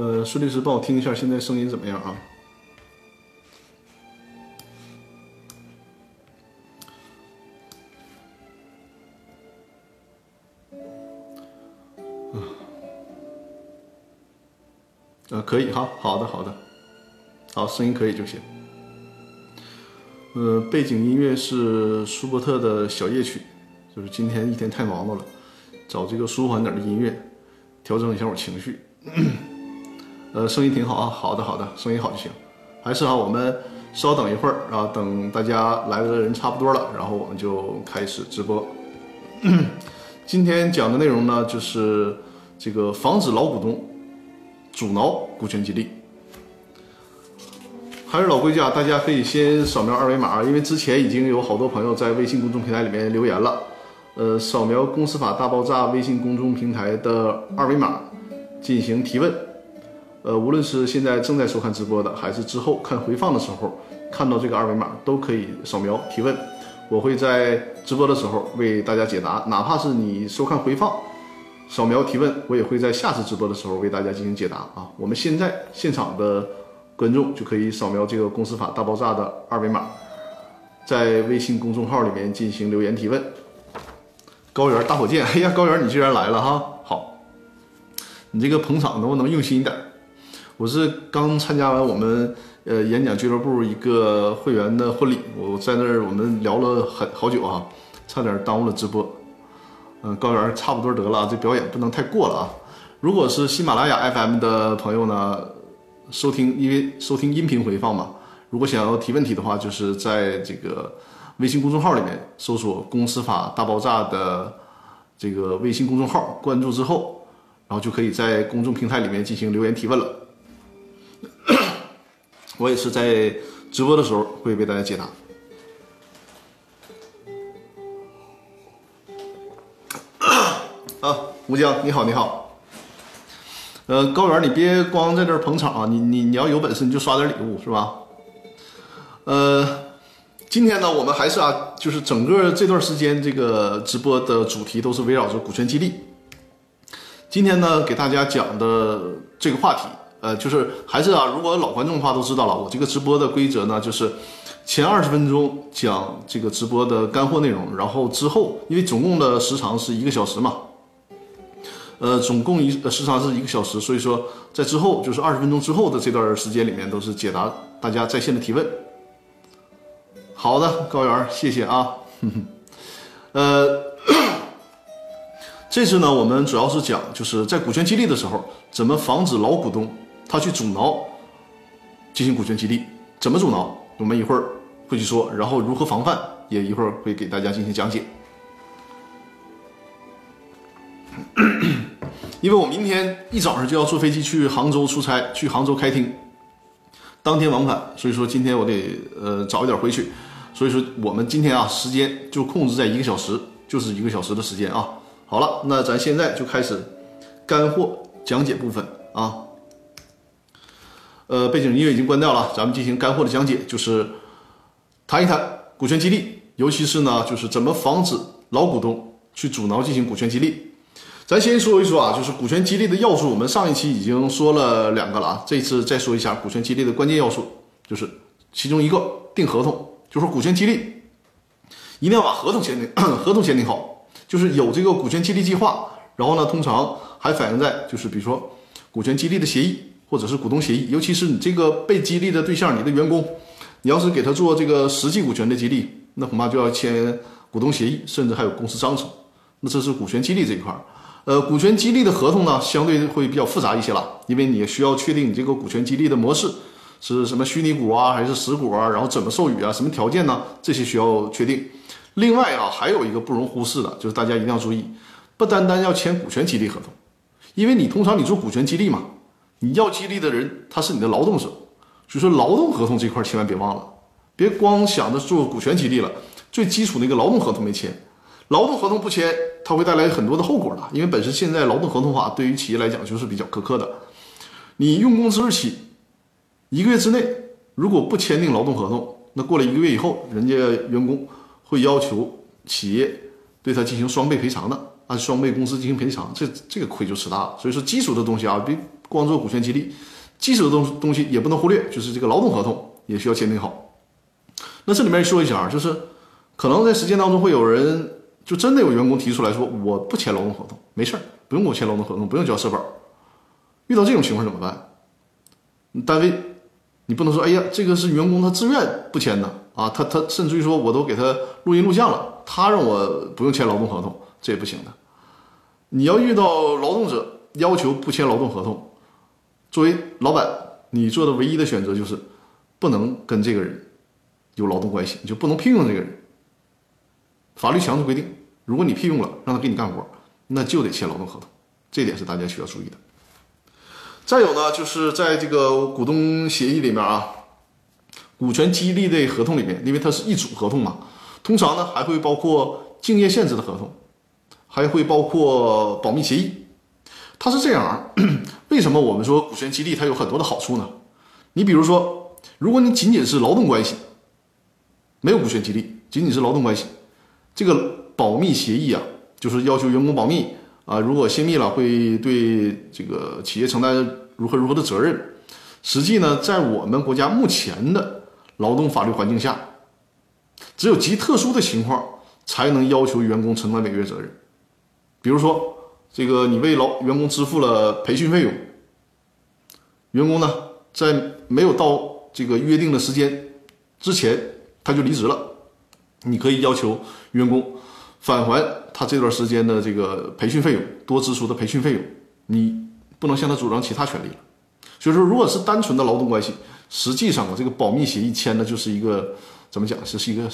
呃，孙律师帮我听一下，现在声音怎么样啊？呃，可以哈，好的好的，好，声音可以就行。呃，背景音乐是舒伯特的小夜曲，就是今天一天太忙碌了，找这个舒缓点的音乐，调整一下我情绪。呃，声音挺好啊，好的好的，声音好就行。还是啊，我们稍等一会儿啊，等大家来的人差不多了，然后我们就开始直播。今天讲的内容呢，就是这个防止老股东。阻挠股权激励，还是老规矩啊，大家可以先扫描二维码，因为之前已经有好多朋友在微信公众平台里面留言了。呃，扫描《公司法大爆炸》微信公众平台的二维码进行提问。呃，无论是现在正在收看直播的，还是之后看回放的时候看到这个二维码，都可以扫描提问。我会在直播的时候为大家解答，哪怕是你收看回放。扫描提问，我也会在下次直播的时候为大家进行解答啊。我们现在现场的观众就可以扫描这个《公司法大爆炸》的二维码，在微信公众号里面进行留言提问。高原大火箭，哎呀，高原你居然来了哈！好，你这个捧场能不能用心一点？我是刚参加完我们呃演讲俱乐部一个会员的婚礼，我在那儿我们聊了很好久啊，差点耽误了直播。嗯，高原差不多得了，这表演不能太过了啊！如果是喜马拉雅 FM 的朋友呢，收听因为收听音频回放嘛，如果想要提问题的话，就是在这个微信公众号里面搜索“公司法大爆炸”的这个微信公众号，关注之后，然后就可以在公众平台里面进行留言提问了。我也是在直播的时候会为大家解答。啊，吴江，你好，你好。呃，高原，你别光在这捧场啊，你你你要有本事你就刷点礼物是吧？呃，今天呢，我们还是啊，就是整个这段时间这个直播的主题都是围绕着股权激励。今天呢，给大家讲的这个话题，呃，就是还是啊，如果老观众的话都知道了，我这个直播的规则呢，就是前二十分钟讲这个直播的干货内容，然后之后因为总共的时长是一个小时嘛。呃，总共一时长是一个小时，所以说在之后就是二十分钟之后的这段时间里面，都是解答大家在线的提问。好的，高原，谢谢啊。呃，这次呢，我们主要是讲就是在股权激励的时候，怎么防止老股东他去阻挠进行股权激励，怎么阻挠，我们一会儿会去说，然后如何防范，也一会儿会给大家进行讲解。因为我明天一早上就要坐飞机去杭州出差，去杭州开庭，当天往返，所以说今天我得呃早一点回去，所以说我们今天啊时间就控制在一个小时，就是一个小时的时间啊。好了，那咱现在就开始干货讲解部分啊。呃，背景音乐已经关掉了，咱们进行干货的讲解，就是谈一谈股权激励，尤其是呢就是怎么防止老股东去阻挠进行股权激励。咱先说一说啊，就是股权激励的要素。我们上一期已经说了两个了啊，这次再说一下股权激励的关键要素，就是其中一个定合同，就是股权激励一定要把合同签订，合同签订好，就是有这个股权激励计划，然后呢，通常还反映在就是比如说股权激励的协议或者是股东协议，尤其是你这个被激励的对象，你的员工，你要是给他做这个实际股权的激励，那恐怕就要签股东协议，甚至还有公司章程，那这是股权激励这一块儿。呃，股权激励的合同呢，相对会比较复杂一些了，因为你需要确定你这个股权激励的模式是什么虚拟股啊，还是实股啊，然后怎么授予啊，什么条件呢？这些需要确定。另外啊，还有一个不容忽视的，就是大家一定要注意，不单单要签股权激励合同，因为你通常你做股权激励嘛，你要激励的人他是你的劳动者，所以说劳动合同这块千万别忘了，别光想着做股权激励了，最基础的一个劳动合同没签。劳动合同不签，它会带来很多的后果的。因为本身现在劳动合同法对于企业来讲就是比较苛刻的。你用工之日起一个月之内，如果不签订劳动合同，那过了一个月以后，人家员工会要求企业对他进行双倍赔偿的，按双倍工资进行赔偿，这这个亏就吃大了。所以说基础的东西啊，别光做股权激励，基础的东东西也不能忽略，就是这个劳动合同也需要签订好。那这里面说一下啊，就是可能在实践当中会有人就真的有员工提出来说，我不签劳动合同，没事儿，不用给我签劳动合同，不用交社保。遇到这种情况怎么办？单位你不能说，哎呀，这个是员工他自愿不签的啊，他他甚至于说我都给他录音录像了，他让我不用签劳动合同，这也不行的。你要遇到劳动者要求不签劳动合同，作为老板，你做的唯一的选择就是不能跟这个人有劳动关系，你就不能聘用这个人。法律强制规定，如果你聘用了，让他给你干活，那就得签劳动合同，这点是大家需要注意的。再有呢，就是在这个股东协议里面啊，股权激励的合同里面，因为它是一组合同嘛，通常呢还会包括竞业限制的合同，还会包括保密协议。它是这样啊，为什么我们说股权激励它有很多的好处呢？你比如说，如果你仅仅是劳动关系，没有股权激励，仅仅是劳动关系，这个保密协议啊，就是要求员工保密。啊，如果泄密了，会对这个企业承担如何如何的责任？实际呢，在我们国家目前的劳动法律环境下，只有极特殊的情况才能要求员工承担违约责任。比如说，这个你为劳员工支付了培训费用，员工呢在没有到这个约定的时间之前他就离职了，你可以要求员工。返还他这段时间的这个培训费用，多支出的培训费用，你不能向他主张其他权利了。所以说，如果是单纯的劳动关系，实际上啊，这个保密协议签的就是一个怎么讲，是是一个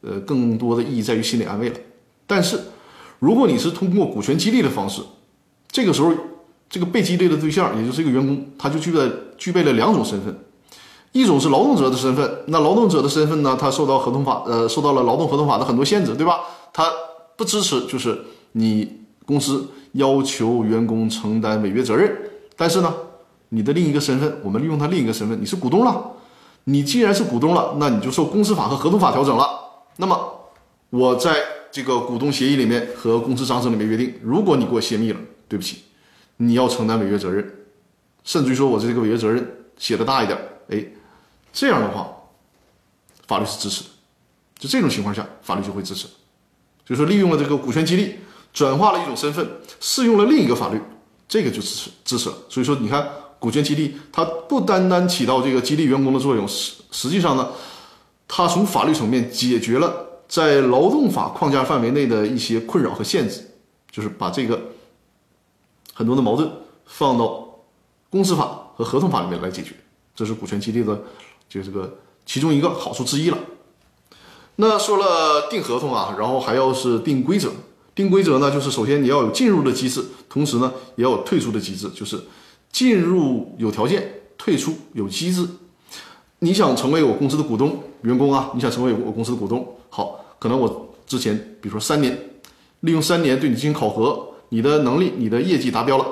呃，更多的意义在于心理安慰了。但是，如果你是通过股权激励的方式，这个时候这个被激励的对象，也就是这个员工，他就具备具备了两种身份。一种是劳动者的身份，那劳动者的身份呢？他受到合同法，呃，受到了劳动合同法的很多限制，对吧？他不支持，就是你公司要求员工承担违约责任。但是呢，你的另一个身份，我们利用他另一个身份，你是股东了。你既然是股东了，那你就受公司法和合同法调整了。那么，我在这个股东协议里面和公司章程里面约定，如果你给我泄密了，对不起，你要承担违约责任，甚至于说我这个违约责任写的大一点，哎。这样的话，法律是支持的。就这种情况下，法律就会支持。就是，利用了这个股权激励，转化了一种身份，适用了另一个法律，这个就支持支持了。所以说，你看，股权激励它不单单起到这个激励员工的作用，实实际上呢，它从法律层面解决了在劳动法框架范围内的一些困扰和限制，就是把这个很多的矛盾放到公司法和合同法里面来解决。这是股权激励的。就这个其中一个好处之一了。那说了定合同啊，然后还要是定规则。定规则呢，就是首先你要有进入的机制，同时呢也要有退出的机制。就是进入有条件，退出有机制。你想成为我公司的股东员工啊？你想成为我公司的股东，好，可能我之前比如说三年，利用三年对你进行考核，你的能力、你的业绩达标了，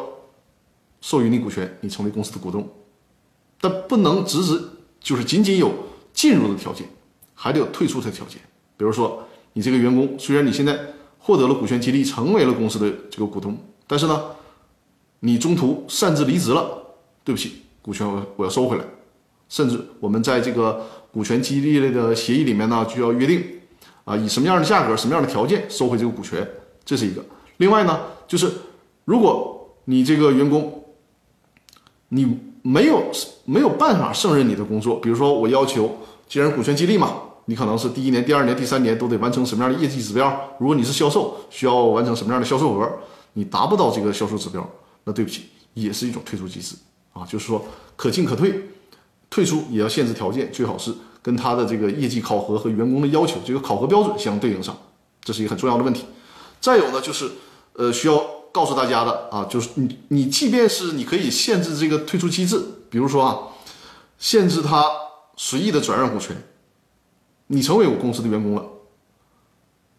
授予你股权，你成为公司的股东。但不能直直。就是仅仅有进入的条件，还得有退出的条件。比如说，你这个员工虽然你现在获得了股权激励，成为了公司的这个股东，但是呢，你中途擅自离职了，对不起，股权我我要收回来。甚至我们在这个股权激励类的协议里面呢，就要约定啊，以什么样的价格、什么样的条件收回这个股权，这是一个。另外呢，就是如果你这个员工，你。没有没有办法胜任你的工作，比如说我要求，既然股权激励嘛，你可能是第一年、第二年、第三年都得完成什么样的业绩指标？如果你是销售，需要完成什么样的销售额？你达不到这个销售指标，那对不起，也是一种退出机制啊，就是说可进可退，退出也要限制条件，最好是跟他的这个业绩考核和员工的要求这个考核标准相对应上，这是一个很重要的问题。再有呢，就是呃需要。告诉大家的啊，就是你你即便是你可以限制这个退出机制，比如说啊，限制他随意的转让股权。你成为我公司的员工了，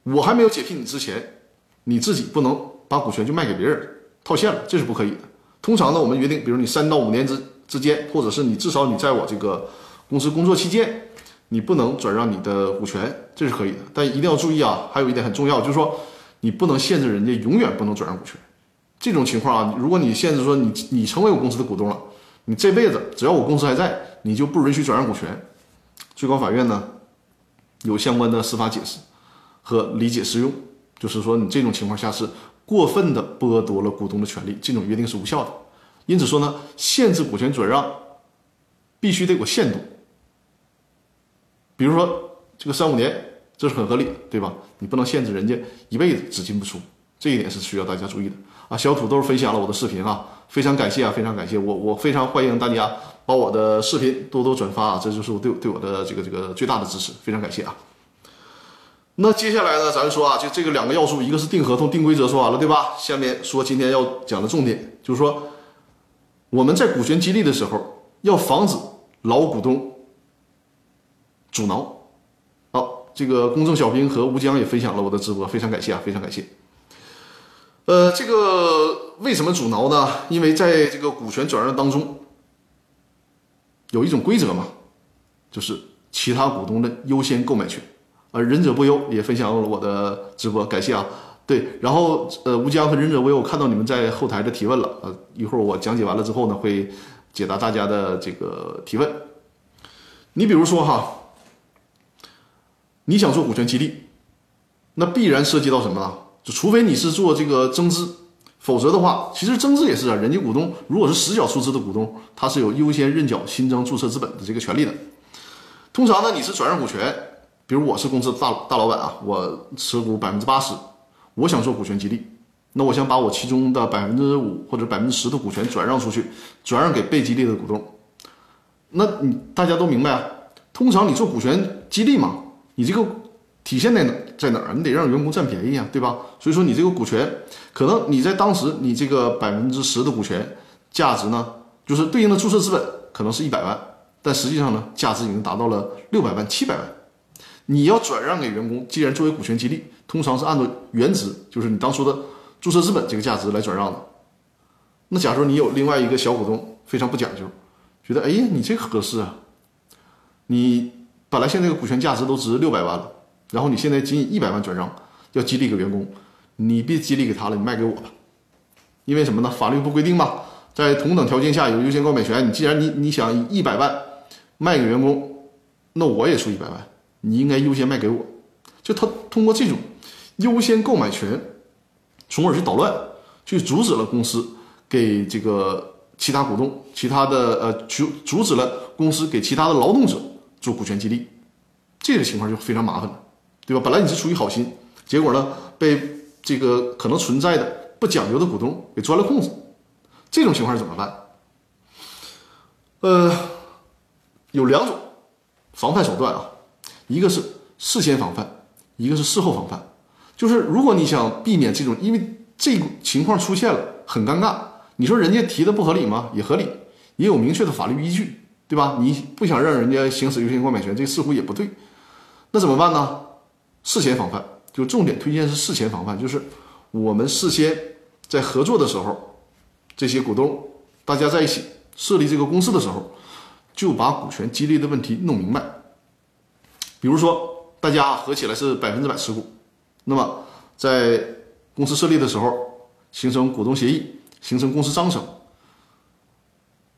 我还没有解聘你之前，你自己不能把股权就卖给别人套现了，这是不可以的。通常呢，我们约定，比如你三到五年之之间，或者是你至少你在我这个公司工作期间，你不能转让你的股权，这是可以的。但一定要注意啊，还有一点很重要，就是说。你不能限制人家永远不能转让股权，这种情况啊，如果你限制说你你成为我公司的股东了，你这辈子只要我公司还在，你就不允许转让股权。最高法院呢有相关的司法解释和理解适用，就是说你这种情况下是过分的剥夺了股东的权利，这种约定是无效的。因此说呢，限制股权转让必须得有限度。比如说这个三五年，这是很合理的，对吧？你不能限制人家一辈子只进不出，这一点是需要大家注意的啊。小土豆分享了我的视频啊，非常感谢啊，非常感谢我，我非常欢迎大家把我的视频多多转发啊，这就是我对对我的这个这个最大的支持，非常感谢啊。那接下来呢，咱说啊，就这个两个要素，一个是定合同、定规则，说完了，对吧？下面说今天要讲的重点，就是说我们在股权激励的时候，要防止老股东。阻挠，好，这个公众小兵和吴江也分享了我的直播，非常感谢啊，非常感谢。呃，这个为什么阻挠呢？因为在这个股权转让当中，有一种规则嘛，就是其他股东的优先购买权。而，忍者不忧也分享了我的直播，感谢啊。对，然后呃，吴江和忍者不忧，我看到你们在后台的提问了，呃，一会儿我讲解完了之后呢，会解答大家的这个提问。你比如说哈。你想做股权激励，那必然涉及到什么呢？就除非你是做这个增资，否则的话，其实增资也是啊。人家股东如果是实缴出资的股东，他是有优先认缴新增注册资本的这个权利的。通常呢，你是转让股权，比如我是公司的大大老板啊，我持股百分之八十，我想做股权激励，那我想把我其中的百分之五或者百分之十的股权转让出去，转让给被激励的股东。那你大家都明白啊？通常你做股权激励嘛。你这个体现在哪在哪儿？你得让员工占便宜啊，对吧？所以说你这个股权，可能你在当时你这个百分之十的股权价值呢，就是对应的注册资本可能是一百万，但实际上呢，价值已经达到了六百万、七百万。你要转让给员工，既然作为股权激励，通常是按照原值，就是你当初的注册资本这个价值来转让的。那假如你有另外一个小股东非常不讲究，觉得哎呀你这个合适啊，你。本来现在这个股权价值都值六百万了，然后你现在仅一百万转让，要激励给员工，你别激励给他了，你卖给我吧。因为什么呢？法律不规定嘛，在同等条件下有优先购买权。你既然你你想以一百万卖给员工，那我也出一百万，你应该优先卖给我。就他通过这种优先购买权，从而去捣乱，去阻止了公司给这个其他股东、其他的呃阻阻止了公司给其他的劳动者。做股权激励，这个情况就非常麻烦了，对吧？本来你是出于好心，结果呢被这个可能存在的不讲究的股东给钻了空子，这种情况怎么办？呃，有两种防范手段啊，一个是事先防范，一个是事后防范。就是如果你想避免这种，因为这情况出现了很尴尬，你说人家提的不合理吗？也合理，也有明确的法律依据。对吧？你不想让人家行使优先购买权，这似乎也不对。那怎么办呢？事前防范，就重点推荐是事前防范，就是我们事先在合作的时候，这些股东大家在一起设立这个公司的时候，就把股权激励的问题弄明白。比如说，大家合起来是百分之百持股，那么在公司设立的时候形成股东协议，形成公司章程，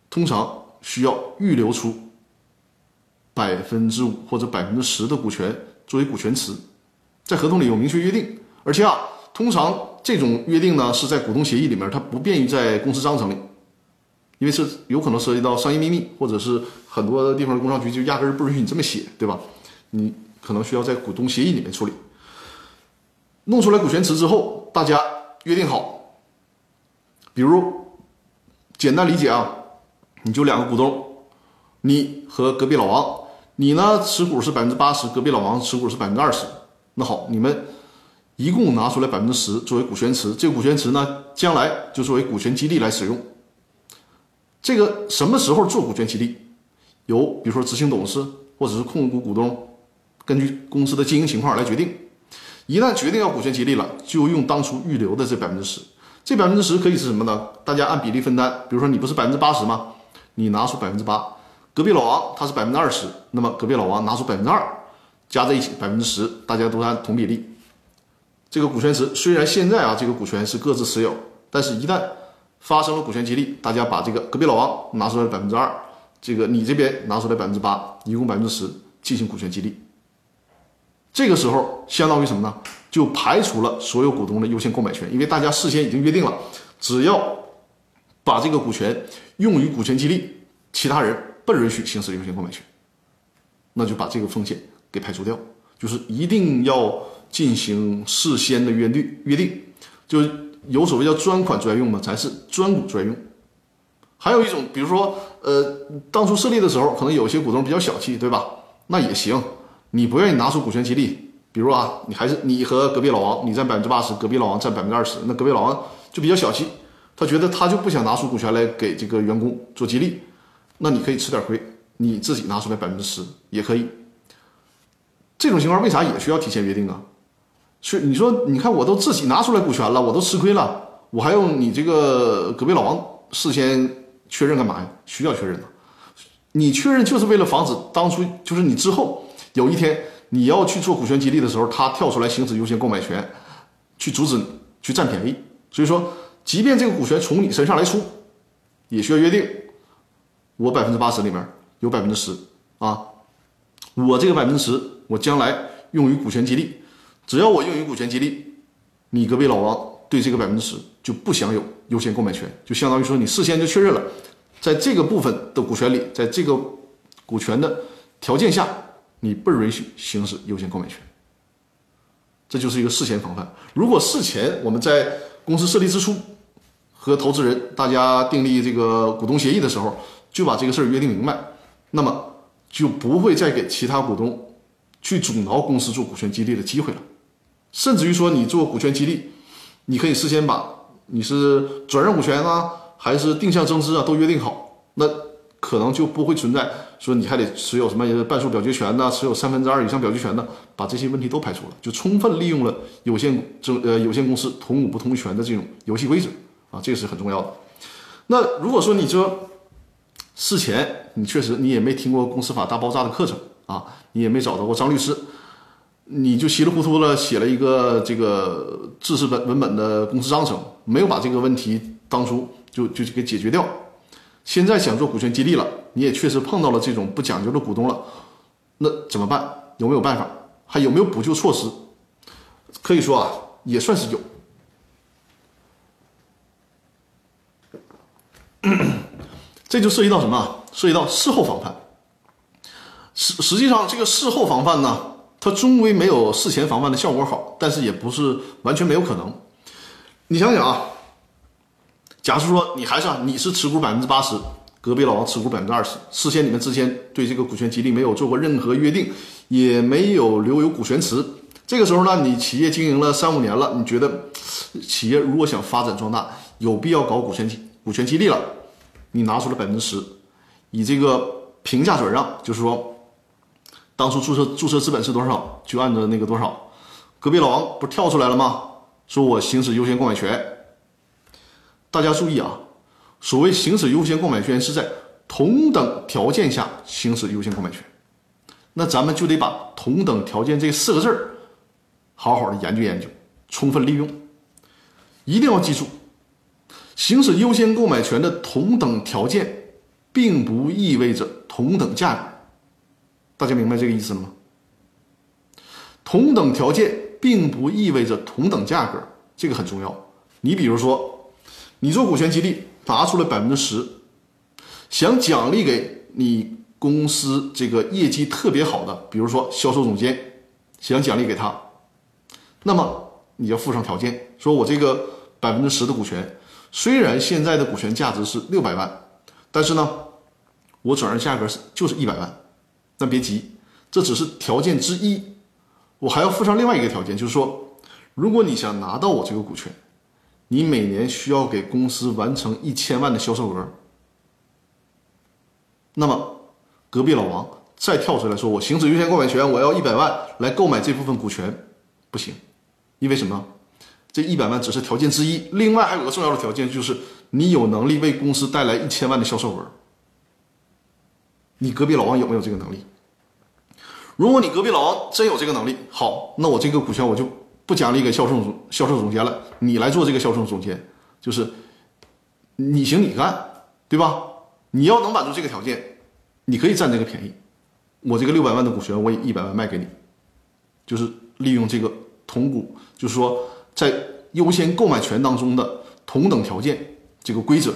通常。需要预留出百分之五或者百分之十的股权作为股权池，在合同里有明确约定，而且啊，通常这种约定呢是在股东协议里面，它不便于在公司章程里，因为是有可能涉及到商业秘密，或者是很多地方的工商局就压根儿不允许你这么写，对吧？你可能需要在股东协议里面处理。弄出来股权池之后，大家约定好，比如简单理解啊。你就两个股东，你和隔壁老王，你呢持股是百分之八十，隔壁老王持股是百分之二十。那好，你们一共拿出来百分之十作为股权池，这个股权池呢，将来就作为股权激励来使用。这个什么时候做股权激励，由比如说执行董事或者是控股股东根据公司的经营情况来决定。一旦决定要股权激励了，就用当初预留的这百分之十。这百分之十可以是什么呢？大家按比例分担。比如说你不是百分之八十吗？你拿出百分之八，隔壁老王他是百分之二十，那么隔壁老王拿出百分之二，加在一起百分之十，大家都按同比例。这个股权池虽然现在啊这个股权是各自持有，但是，一旦发生了股权激励，大家把这个隔壁老王拿出来百分之二，这个你这边拿出来百分之八，一共百分之十进行股权激励。这个时候相当于什么呢？就排除了所有股东的优先购买权，因为大家事先已经约定了，只要把这个股权用于股权激励，其他人不允许行使优先购买权，那就把这个风险给排除掉。就是一定要进行事先的约定，约定就有所谓叫专款专用嘛，咱是专股专用。还有一种，比如说，呃，当初设立的时候，可能有些股东比较小气，对吧？那也行，你不愿意拿出股权激励，比如啊，你还是你和隔壁老王，你占百分之八十，隔壁老王占百分之二十，那隔壁老王就比较小气，他觉得他就不想拿出股权来给这个员工做激励，那你可以吃点亏，你自己拿出来百分之十也可以。这种情况为啥也需要提前约定啊？是你说，你看我都自己拿出来股权了，我都吃亏了，我还用你这个隔壁老王事先确认干嘛呀？需要确认的，你确认就是为了防止当初就是你之后有一天你要去做股权激励的时候，他跳出来行使优先购买权，去阻止你去占便宜。所以说，即便这个股权从你身上来出，也需要约定，我百分之八十里面有百分之十啊，我这个百分之十。我将来用于股权激励，只要我用于股权激励，你隔壁老王对这个百分之十就不享有优先购买权，就相当于说你事先就确认了，在这个部分的股权里，在这个股权的条件下，你不允许行使优先购买权。这就是一个事前防范。如果事前我们在公司设立之初和投资人大家订立这个股东协议的时候，就把这个事儿约定明白，那么就不会再给其他股东。去阻挠公司做股权激励的机会了，甚至于说你做股权激励，你可以事先把你是转让股权啊，还是定向增资啊，都约定好，那可能就不会存在说你还得持有什么半数表决权呐，持有三分之二以上表决权的，把这些问题都排除了，就充分利用了有限争呃有限公司同股不同权的这种游戏规则啊，这个是很重要的。那如果说你说事前你确实你也没听过公司法大爆炸的课程。啊，你也没找到过张律师，你就稀里糊涂的写了一个这个制式本文本的公司章程，没有把这个问题当初就就给解决掉。现在想做股权激励了，你也确实碰到了这种不讲究的股东了，那怎么办？有没有办法？还有没有补救措施？可以说啊，也算是有。这就涉及到什么？涉及到事后防范。实实际上，这个事后防范呢，它终归没有事前防范的效果好，但是也不是完全没有可能。你想想啊，假设说你还是啊你是持股百分之八十，隔壁老王持股百分之二十，事先你们之间对这个股权激励没有做过任何约定，也没有留有股权池。这个时候呢，你企业经营了三五年了，你觉得企业如果想发展壮大，有必要搞股权激股权激励了，你拿出了百分之十，以这个平价转让，就是说。当初注册注册资本是多少，就按照那个多少。隔壁老王不是跳出来了吗？说我行使优先购买权。大家注意啊，所谓行使优先购买权是在同等条件下行使优先购买权。那咱们就得把同等条件这四个字儿好好的研究研究，充分利用。一定要记住，行使优先购买权的同等条件，并不意味着同等价格。大家明白这个意思了吗？同等条件并不意味着同等价格，这个很重要。你比如说，你做股权激励拿出了百分之十，想奖励给你公司这个业绩特别好的，比如说销售总监，想奖励给他，那么你要附上条件，说我这个百分之十的股权，虽然现在的股权价值是六百万，但是呢，我转让价格是就是一百万。但别急，这只是条件之一，我还要附上另外一个条件，就是说，如果你想拿到我这个股权，你每年需要给公司完成一千万的销售额，那么隔壁老王再跳出来说，我行使优先购买权，我要一百万来购买这部分股权，不行，因为什么？这一百万只是条件之一，另外还有个重要的条件，就是你有能力为公司带来一千万的销售额。你隔壁老王有没有这个能力？如果你隔壁老王真有这个能力，好，那我这个股权我就不奖励给销售总销售总监了，你来做这个销售总监，就是你行你干，对吧？你要能满足这个条件，你可以占这个便宜。我这个六百万的股权，我以一百万卖给你，就是利用这个同股，就是说在优先购买权当中的同等条件这个规则，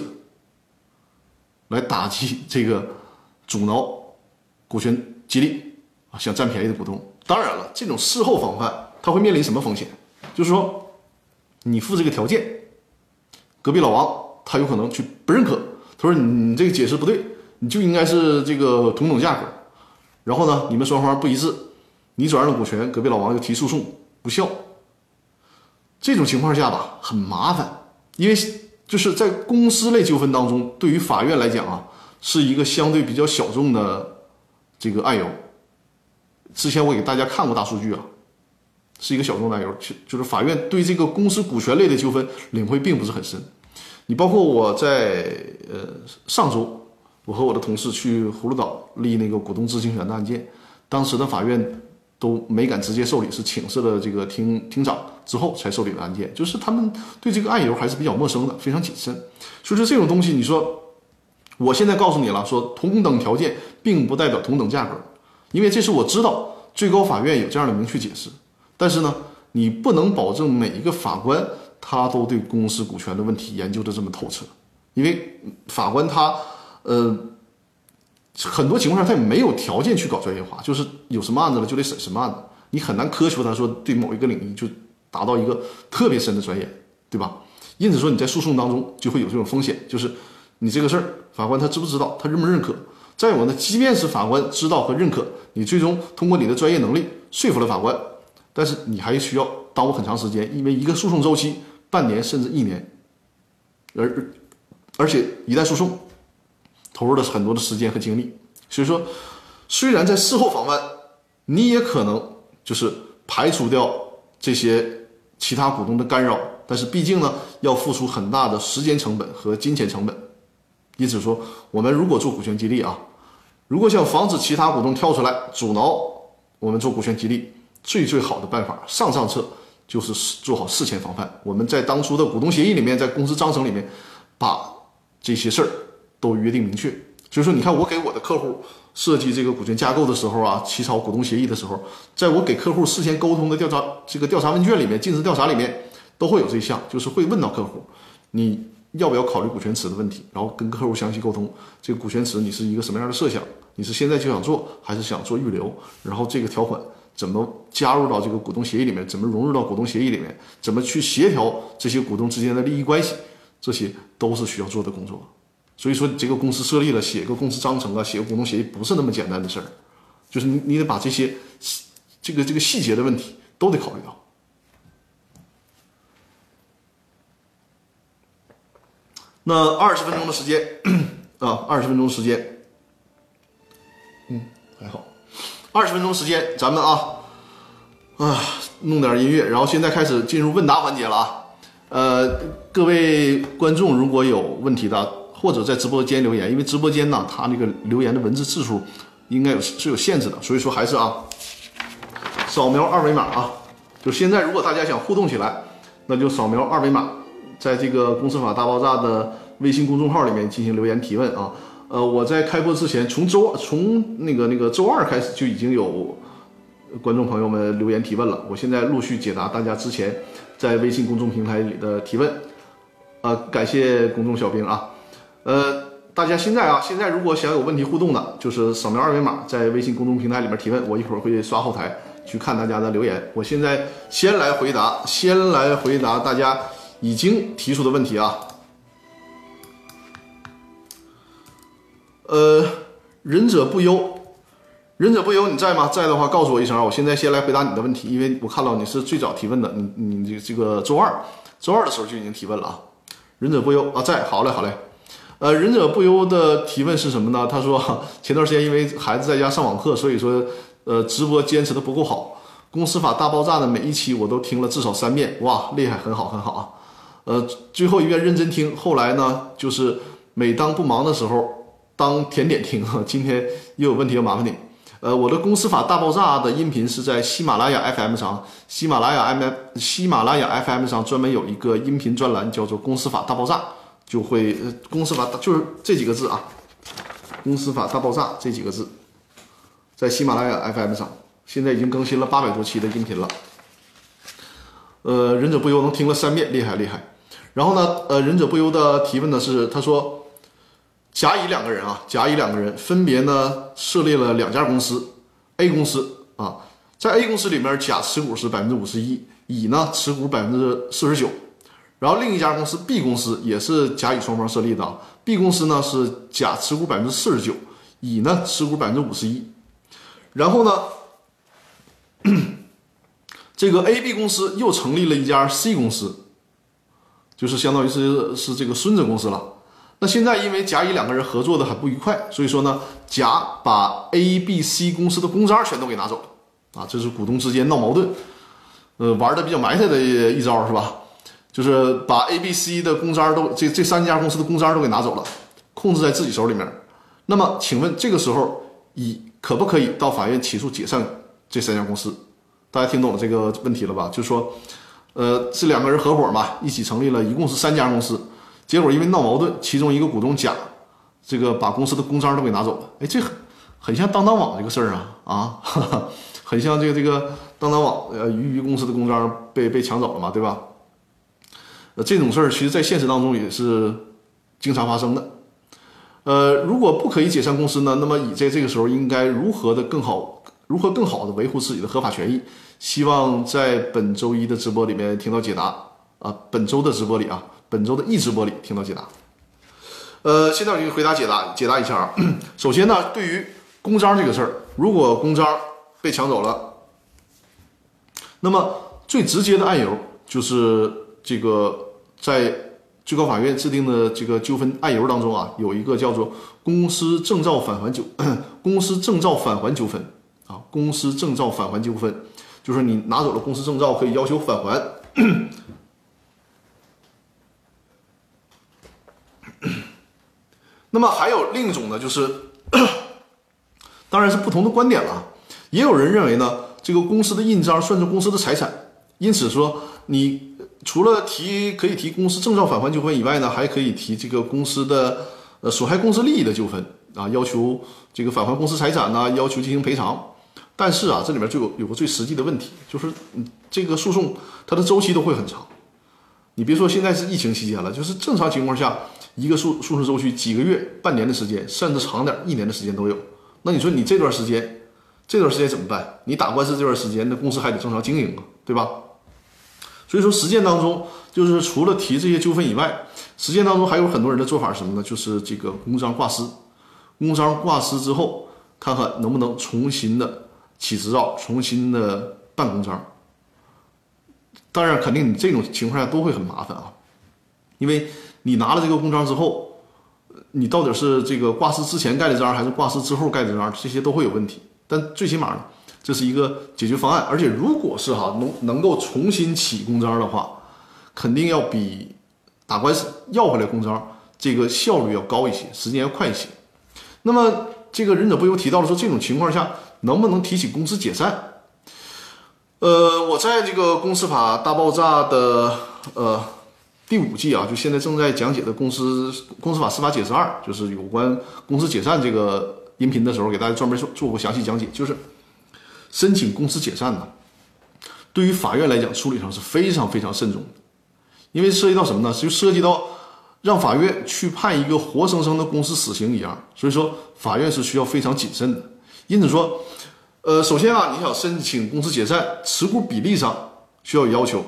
来打击这个阻挠股权激励啊想占便宜的股东。当然了，这种事后防范，它会面临什么风险？就是说，你付这个条件，隔壁老王他有可能去不认可，他说你这个解释不对，你就应该是这个同等价格。然后呢，你们双方不一致，你转让了股权，隔壁老王又提诉讼无效。这种情况下吧，很麻烦，因为就是在公司类纠纷当中，对于法院来讲啊，是一个相对比较小众的这个案由。之前我给大家看过大数据啊，是一个小众案由，就就是法院对这个公司股权类的纠纷领会并不是很深。你包括我在呃上周，我和我的同事去葫芦岛立那个股东知情权的案件，当时的法院都没敢直接受理，是请示了这个庭庭长之后才受理的案件，就是他们对这个案由还是比较陌生的，非常谨慎。所以说这种东西，你说我现在告诉你了，说同等条件并不代表同等价格。因为这是我知道最高法院有这样的明确解释，但是呢，你不能保证每一个法官他都对公司股权的问题研究的这么透彻，因为法官他呃很多情况下他也没有条件去搞专业化，就是有什么案子了就得审什么案子，你很难苛求他说对某一个领域就达到一个特别深的专业，对吧？因此说你在诉讼当中就会有这种风险，就是你这个事儿法官他知不知道，他认不认可？再有呢，即便是法官知道和认可，你最终通过你的专业能力说服了法官，但是你还需要耽误很长时间，因为一个诉讼周期半年甚至一年，而而且一旦诉讼，投入了很多的时间和精力，所以说，虽然在事后防范，你也可能就是排除掉这些其他股东的干扰，但是毕竟呢，要付出很大的时间成本和金钱成本，因此说，我们如果做股权激励啊。如果想防止其他股东跳出来阻挠我们做股权激励，最最好的办法上上策就是做好事前防范。我们在当初的股东协议里面，在公司章程里面，把这些事儿都约定明确。所以说，你看我给我的客户设计这个股权架构的时候啊，起草股东协议的时候，在我给客户事先沟通的调查这个调查问卷里面，尽职调查里面都会有这项，就是会问到客户你。要不要考虑股权池的问题？然后跟客户详细沟通，这个股权池你是一个什么样的设想？你是现在就想做，还是想做预留？然后这个条款怎么加入到这个股东协议里面？怎么融入到股东协议里面？怎么去协调这些股东之间的利益关系？这些都是需要做的工作。所以说，这个公司设立了，写个公司章程啊，写个股东协议不是那么简单的事儿，就是你你得把这些这个这个细节的问题都得考虑到。那二十分钟的时间啊，二十分钟时间，嗯，还好，二十分钟时间，咱们啊啊弄点音乐，然后现在开始进入问答环节了啊。呃，各位观众如果有问题的，或者在直播间留言，因为直播间呢，它那个留言的文字字数应该有是有限制的，所以说还是啊，扫描二维码啊。就现在，如果大家想互动起来，那就扫描二维码。在这个公司法大爆炸的微信公众号里面进行留言提问啊，呃，我在开播之前，从周从那个那个周二开始就已经有观众朋友们留言提问了，我现在陆续解答大家之前在微信公众平台里的提问，呃，感谢公众小兵啊，呃，大家现在啊，现在如果想有问题互动的，就是扫描二维码在微信公众平台里面提问，我一会儿会刷后台去看大家的留言，我现在先来回答，先来回答大家。已经提出的问题啊，呃，忍者不忧，忍者不忧，你在吗？在的话，告诉我一声啊。我现在先来回答你的问题，因为我看到你是最早提问的，你你这个这个周二，周二的时候就已经提问了啊。忍者不忧啊，在，好嘞，好嘞。呃，忍者不忧的提问是什么呢？他说前段时间因为孩子在家上网课，所以说呃直播坚持的不够好。公司法大爆炸的每一期我都听了至少三遍，哇，厉害，很好，很好啊。呃，最后一遍认真听，后来呢，就是每当不忙的时候当甜点听。今天又有问题要麻烦你。呃，我的公司法大爆炸的音频是在喜马拉雅 FM 上，喜马拉雅 M 喜马拉雅 FM 上专门有一个音频专栏，叫做《公司法大爆炸》，就会呃，公司法就是这几个字啊，《公司法大爆炸》这几个字，在喜马拉雅 FM 上，现在已经更新了八百多期的音频了。呃，忍者不忧能听了三遍，厉害厉害。然后呢，呃，忍者不忧的提问呢是，他说。甲乙两个人啊，甲乙两个人分别呢设立了两家公司，A 公司啊，在 A 公司里面，甲持股是百分之五十一，乙呢持股百分之四十九。然后另一家公司 B 公司也是甲乙双方设立的，B 公司呢是甲持股百分之四十九，乙呢持股百分之五十一。然后呢，这个 A、B 公司又成立了一家 C 公司，就是相当于是是这个孙子公司了。那现在因为甲乙两个人合作的很不愉快，所以说呢，甲把 A、B、C 公司的公章全都给拿走了啊，这是股东之间闹矛盾，呃，玩的比较埋汰的一招是吧？就是把 A、B、C 的公章都这这三家公司的公章都给拿走了，控制在自己手里面。那么请问这个时候乙可不可以到法院起诉解散这三家公司？大家听懂了这个问题了吧？就是说，呃，这两个人合伙嘛，一起成立了一共是三家公司。结果因为闹矛盾，其中一个股东甲，这个把公司的公章都给拿走了。哎，这很很像当当网这个事儿啊啊，很像这个这个当当网呃鱼鱼公司的公章被被抢走了嘛，对吧？这种事儿其实在现实当中也是经常发生的。呃，如果不可以解散公司呢，那么乙在这个时候应该如何的更好，如何更好的维护自己的合法权益？希望在本周一的直播里面听到解答啊，本周的直播里啊。本周的一直播里听到解答，呃，现在我就回答解答解答一下啊。首先呢，对于公章这个事儿，如果公章被抢走了，那么最直接的案由就是这个在最高法院制定的这个纠纷案由当中啊，有一个叫做公司证照返还纠 公司证照返还纠纷啊，公司证照返还纠纷，就是你拿走了公司证照，可以要求返还。那么还有另一种呢，就是，当然是不同的观点了。也有人认为呢，这个公司的印章算是公司的财产，因此说你除了提可以提公司证照返还纠纷以外呢，还可以提这个公司的呃损害公司利益的纠纷啊，要求这个返还公司财产呢，要求进行赔偿。但是啊，这里面就有有个最实际的问题，就是，这个诉讼它的周期都会很长。你别说现在是疫情期间了，就是正常情况下。一个诉诉讼周期几个月、半年的时间，甚至长点一年的时间都有。那你说你这段时间，这段时间怎么办？你打官司这段时间，那公司还得正常经营啊，对吧？所以说实践当中，就是除了提这些纠纷以外，实践当中还有很多人的做法是什么呢？就是这个公章挂失，公章挂失之后，看看能不能重新的起执照，重新的办公章。当然，肯定你这种情况下都会很麻烦啊，因为。你拿了这个公章之后，你到底是这个挂失之前盖的章，还是挂失之后盖的章？这些都会有问题。但最起码呢，这是一个解决方案。而且，如果是哈能能够重新起公章的话，肯定要比打官司要回来公章这个效率要高一些，时间要快一些。那么，这个忍者不由提到了说，这种情况下能不能提起公司解散？呃，我在这个公司法大爆炸的呃。第五季啊，就现在正在讲解的公司公司法司法解释二，就是有关公司解散这个音频的时候，给大家专门做做过详细讲解。就是申请公司解散呢，对于法院来讲处理上是非常非常慎重的，因为涉及到什么呢？就涉及到让法院去判一个活生生的公司死刑一样，所以说法院是需要非常谨慎的。因此说，呃，首先啊，你想申请公司解散，持股比例上需要有要求，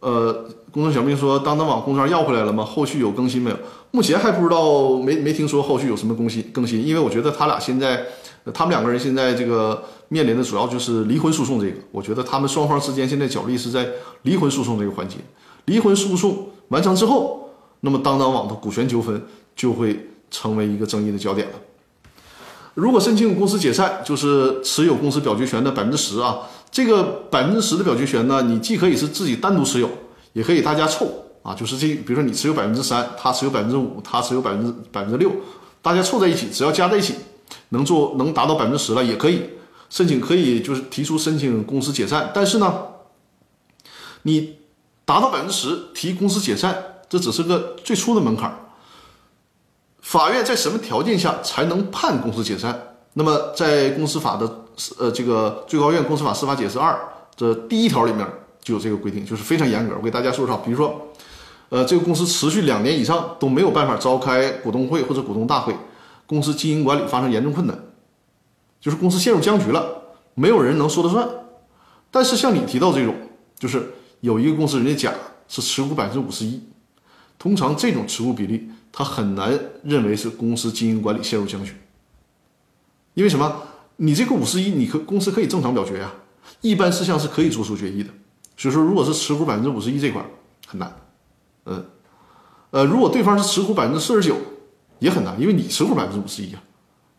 呃。公众小兵说：“当当网公章要回来了吗？后续有更新没有？目前还不知道，没没听说后续有什么更新更新。因为我觉得他俩现在，那他们两个人现在这个面临的主要就是离婚诉讼这个。我觉得他们双方之间现在角力是在离婚诉讼这个环节。离婚诉讼完成之后，那么当当网的股权纠纷就会成为一个争议的焦点了。如果申请公司解散，就是持有公司表决权的百分之十啊。这个百分之十的表决权呢，你既可以是自己单独持有。”也可以大家凑啊，就是这，比如说你持有百分之三，他持有百分之五，他持有百分之百分之六，大家凑在一起，只要加在一起，能做能达到百分之十了也可以申请，可以就是提出申请公司解散。但是呢，你达到百分之十提公司解散，这只是个最初的门槛儿。法院在什么条件下才能判公司解散？那么在公司法的呃这个最高院公司法司法解释二这第一条里面就有这个规定，就是非常严格。我给大家说说，比如说，呃，这个公司持续两年以上都没有办法召开股东会或者股东大会，公司经营管理发生严重困难，就是公司陷入僵局了，没有人能说了算。但是像你提到这种，就是有一个公司人家甲是持股百分之五十一，通常这种持股比例。他很难认为是公司经营管理陷入僵局，因为什么？你这个五十一，你可公司可以正常表决呀，一般事项是可以做出决议的。所以说，如果是持股百分之五十一这块很难，嗯，呃，如果对方是持股百分之四十九，也很难，因为你持股百分之五十一啊，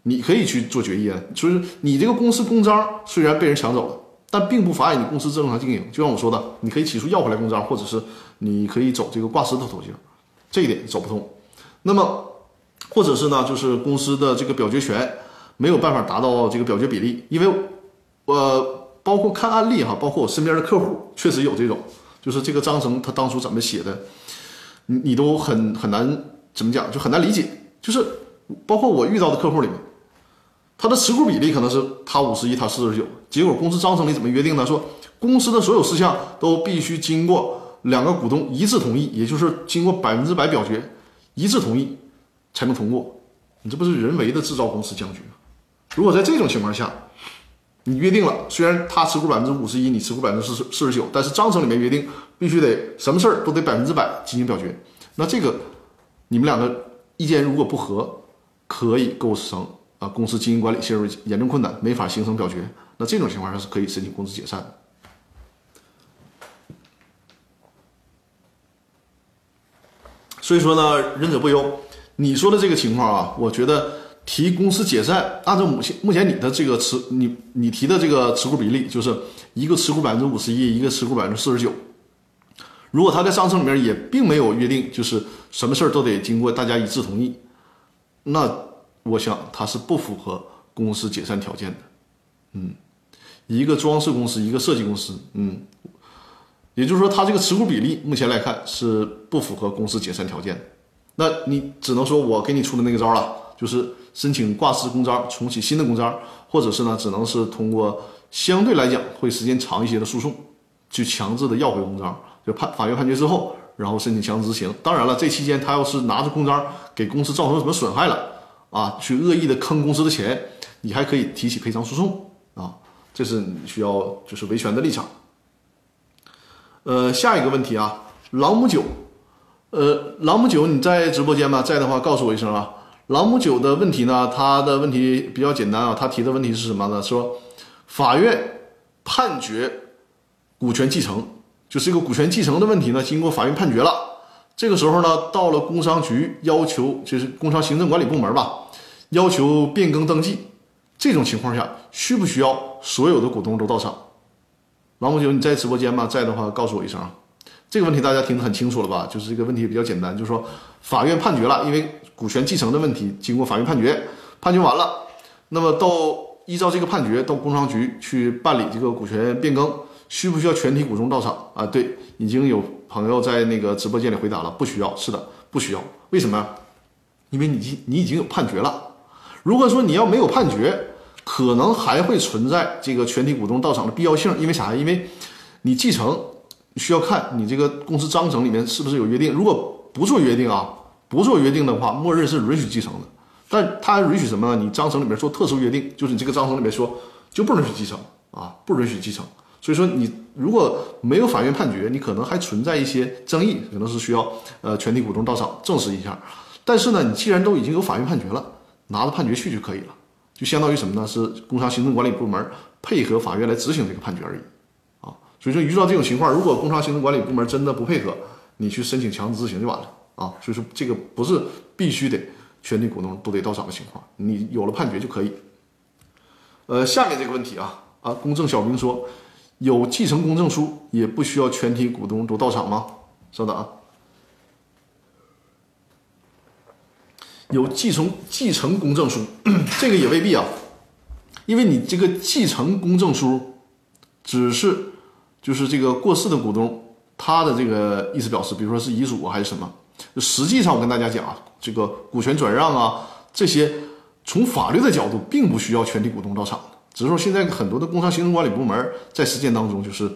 你可以去做决议啊。所以你这个公司公章虽然被人抢走了，但并不妨碍你公司正常经营。就像我说的，你可以起诉要回来公章，或者是你可以走这个挂失的途径，这一点走不通。那么，或者是呢，就是公司的这个表决权没有办法达到这个表决比例，因为，呃，包括看案例哈，包括我身边的客户确实有这种，就是这个章程他当初怎么写的，你你都很很难怎么讲，就很难理解。就是包括我遇到的客户里面，他的持股比例可能是他五十一，他四十九，结果公司章程里怎么约定呢？说公司的所有事项都必须经过两个股东一致同意，也就是经过百分之百表决。一致同意才能通过，你这不是人为的制造公司僵局吗？如果在这种情况下，你约定了，虽然他持股百分之五十一，你持股百分之四十四十九，但是章程里面约定必须得什么事儿都得百分之百进行表决，那这个你们两个意见如果不合，可以构成啊公司经营管理陷入严重困难，没法形成表决，那这种情况下是可以申请公司解散的。所以说呢，仁者不忧。你说的这个情况啊，我觉得提公司解散，按照目前目前你的这个持你你提的这个持股比例，就是一个持股百分之五十一，一个持股百分之四十九。如果他在章程里面也并没有约定，就是什么事儿都得经过大家一致同意，那我想他是不符合公司解散条件的。嗯，一个装饰公司，一个设计公司，嗯。也就是说，他这个持股比例目前来看是不符合公司解散条件的。那你只能说我给你出的那个招了，就是申请挂失公章，重启新的公章，或者是呢，只能是通过相对来讲会时间长一些的诉讼，去强制的要回公章，就判法院判决之后，然后申请强制执行。当然了，这期间他要是拿着公章给公司造成什么损害了啊，去恶意的坑公司的钱，你还可以提起赔偿诉讼啊，这是你需要就是维权的立场。呃，下一个问题啊，朗姆酒，呃，朗姆酒你在直播间吗？在的话告诉我一声啊。朗姆酒的问题呢，他的问题比较简单啊，他提的问题是什么呢？说法院判决股权继承，就是这个股权继承的问题呢，经过法院判决了，这个时候呢，到了工商局要求，就是工商行政管理部门吧，要求变更登记，这种情况下需不需要所有的股东都到场？郎姆九，你在直播间吗？在的话，告诉我一声啊。这个问题大家听得很清楚了吧？就是这个问题比较简单，就是说法院判决了，因为股权继承的问题，经过法院判决，判决完了，那么到依照这个判决到工商局去办理这个股权变更，需不需要全体股东到场啊？对，已经有朋友在那个直播间里回答了，不需要。是的，不需要。为什么？因为你已你已经有判决了。如果说你要没有判决，可能还会存在这个全体股东到场的必要性，因为啥？因为你继承需要看你这个公司章程里面是不是有约定。如果不做约定啊，不做约定的话，默认是允许继承的。但他允许什么呢？你章程里面说特殊约定，就是你这个章程里面说就不允许继承啊，不允许继承。所以说你如果没有法院判决，你可能还存在一些争议，可能是需要呃全体股东到场证实一下。但是呢，你既然都已经有法院判决了，拿着判决去就可以了。就相当于什么呢？是工商行政管理部门配合法院来执行这个判决而已，啊，所以说遇到这种情况，如果工商行政管理部门真的不配合，你去申请强制执行就完了啊。所以说这个不是必须得全体股东都得到场的情况，你有了判决就可以。呃，下面这个问题啊啊，公证小兵说，有继承公证书也不需要全体股东都到场吗？稍等啊。有继承继承公证书，这个也未必啊，因为你这个继承公证书只是就是这个过世的股东他的这个意思表示，比如说是遗嘱还是什么，实际上我跟大家讲啊，这个股权转让啊这些，从法律的角度并不需要全体股东到场，只是说现在很多的工商行政管理部门在实践当中就是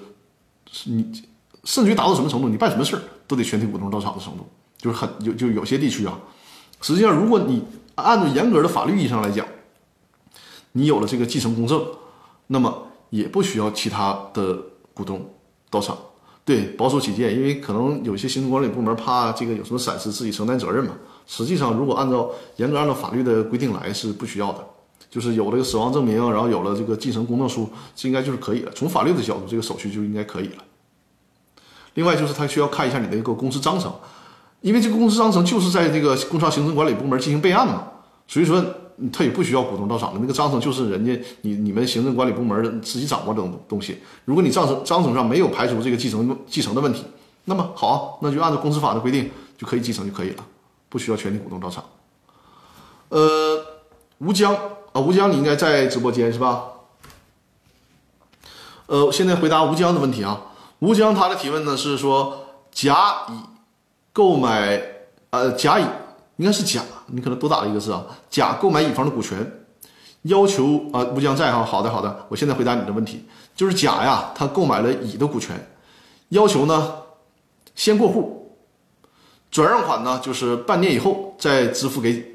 你甚至于达到什么程度，你办什么事儿都得全体股东到场的程度，就是很有就有些地区啊。实际上，如果你按照严格的法律意义上来讲，你有了这个继承公证，那么也不需要其他的股东到场。对，保守起见，因为可能有些行政管理部门怕这个有什么闪失，自己承担责任嘛。实际上，如果按照严格按照法律的规定来，是不需要的。就是有了个死亡证明，然后有了这个继承公证书，这应该就是可以了。从法律的角度，这个手续就应该可以了。另外，就是他需要看一下你的一个公司章程。因为这个公司章程就是在这个工商行政管理部门进行备案嘛，所以说他也不需要股东到场的。那个章程就是人家你你们行政管理部门自己掌握的东东西。如果你章程章程上没有排除这个继承继承的问题，那么好，那就按照公司法的规定就可以继承就可以了，不需要全体股东到场。呃，吴江啊，吴江你应该在直播间是吧？呃，现在回答吴江的问题啊，吴江他的提问呢是说甲乙。购买，呃，甲乙应该是甲，你可能多打了一个字啊。甲购买乙方的股权，要求啊，吴江在哈，好的好的，我现在回答你的问题，就是甲呀，他购买了乙的股权，要求呢先过户，转让款呢就是半年以后再支付给，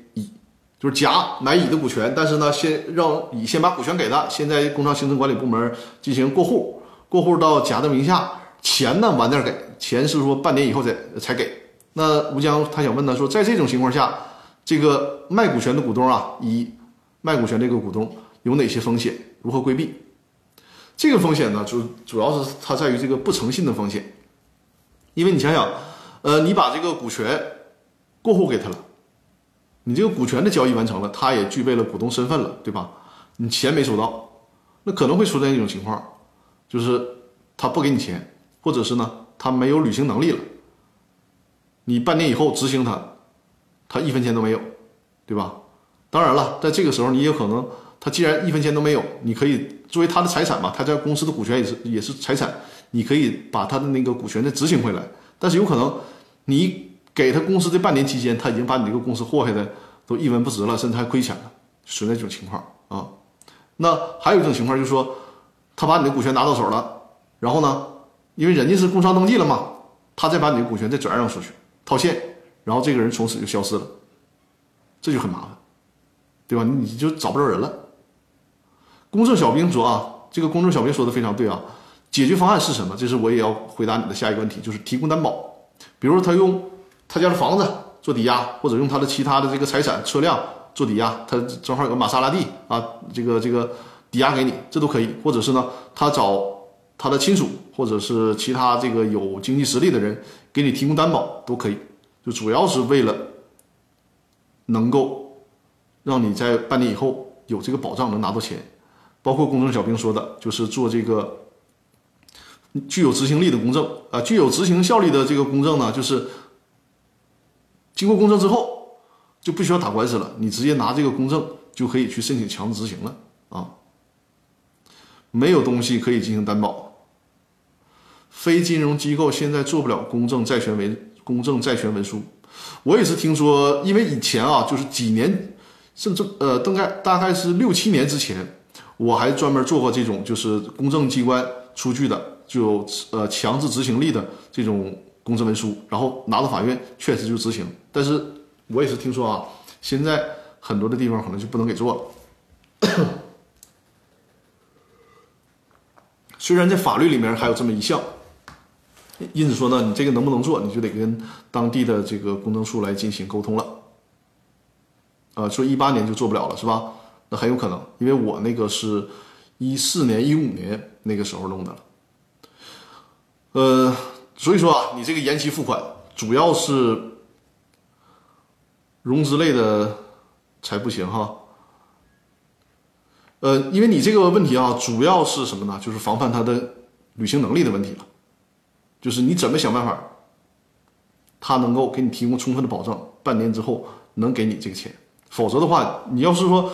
就是甲买乙的股权，但是呢先让乙先把股权给他，现在工商行政管理部门进行过户，过户到甲的名下，钱呢晚点给，钱是说半年以后再才给。那吴江他想问呢，说在这种情况下，这个卖股权的股东啊，乙卖股权这个股东有哪些风险，如何规避？这个风险呢，主主要是它在于这个不诚信的风险。因为你想想，呃，你把这个股权过户给他了，你这个股权的交易完成了，他也具备了股东身份了，对吧？你钱没收到，那可能会出现一种情况，就是他不给你钱，或者是呢，他没有履行能力了。你半年以后执行他，他一分钱都没有，对吧？当然了，在这个时候你有可能，他既然一分钱都没有，你可以作为他的财产嘛，他在公司的股权也是也是财产，你可以把他的那个股权再执行回来。但是有可能你给他公司这半年期间，他已经把你这个公司祸害的都一文不值了，甚至还亏钱了，存在这种情况啊。那还有一种情况就是说，他把你的股权拿到手了，然后呢，因为人家是工商登记了嘛，他再把你的股权再转让出去。套现，然后这个人从此就消失了，这就很麻烦，对吧？你就找不着人了。公证小兵说啊，这个公证小兵说的非常对啊。解决方案是什么？这是我也要回答你的下一个问题，就是提供担保。比如说他用他家的房子做抵押，或者用他的其他的这个财产、车辆做抵押，他正好有个玛莎拉蒂啊，这个这个抵押给你，这都可以。或者是呢，他找他的亲属或者是其他这个有经济实力的人。给你提供担保都可以，就主要是为了能够让你在半年以后有这个保障，能拿到钱。包括公证小兵说的，就是做这个具有执行力的公证啊，具有执行效力的这个公证呢，就是经过公证之后就不需要打官司了，你直接拿这个公证就可以去申请强制执行了啊，没有东西可以进行担保。非金融机构现在做不了公证债权文公证债权文书，我也是听说，因为以前啊，就是几年，甚至呃，大概大概是六七年之前，我还专门做过这种就是公证机关出具的，就呃强制执行力的这种公证文书，然后拿到法院确实就执行。但是我也是听说啊，现在很多的地方可能就不能给做了。虽然在法律里面还有这么一项。因此说呢，你这个能不能做，你就得跟当地的这个公证处来进行沟通了。啊，说一八年就做不了了是吧？那很有可能，因为我那个是一四年、一五年那个时候弄的了。呃，所以说啊，你这个延期付款主要是融资类的才不行哈。呃，因为你这个问题啊，主要是什么呢？就是防范他的履行能力的问题了。就是你怎么想办法，他能够给你提供充分的保证，半年之后能给你这个钱，否则的话，你要是说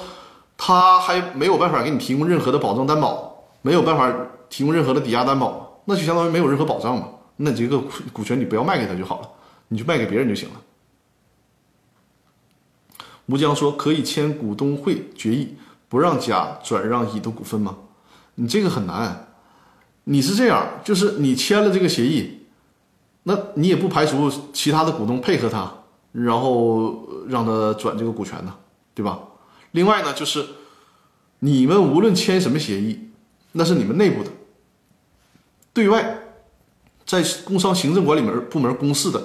他还没有办法给你提供任何的保证担保，没有办法提供任何的抵押担保，那就相当于没有任何保障嘛。那这个股权你不要卖给他就好了，你就卖给别人就行了。吴江说可以签股东会决议，不让甲转让乙的股份吗？你这个很难，你是这样，就是你签了这个协议，那你也不排除其他的股东配合他，然后让他转这个股权呢，对吧？另外呢，就是你们无论签什么协议，那是你们内部的，对外在工商行政管理门部门公示的，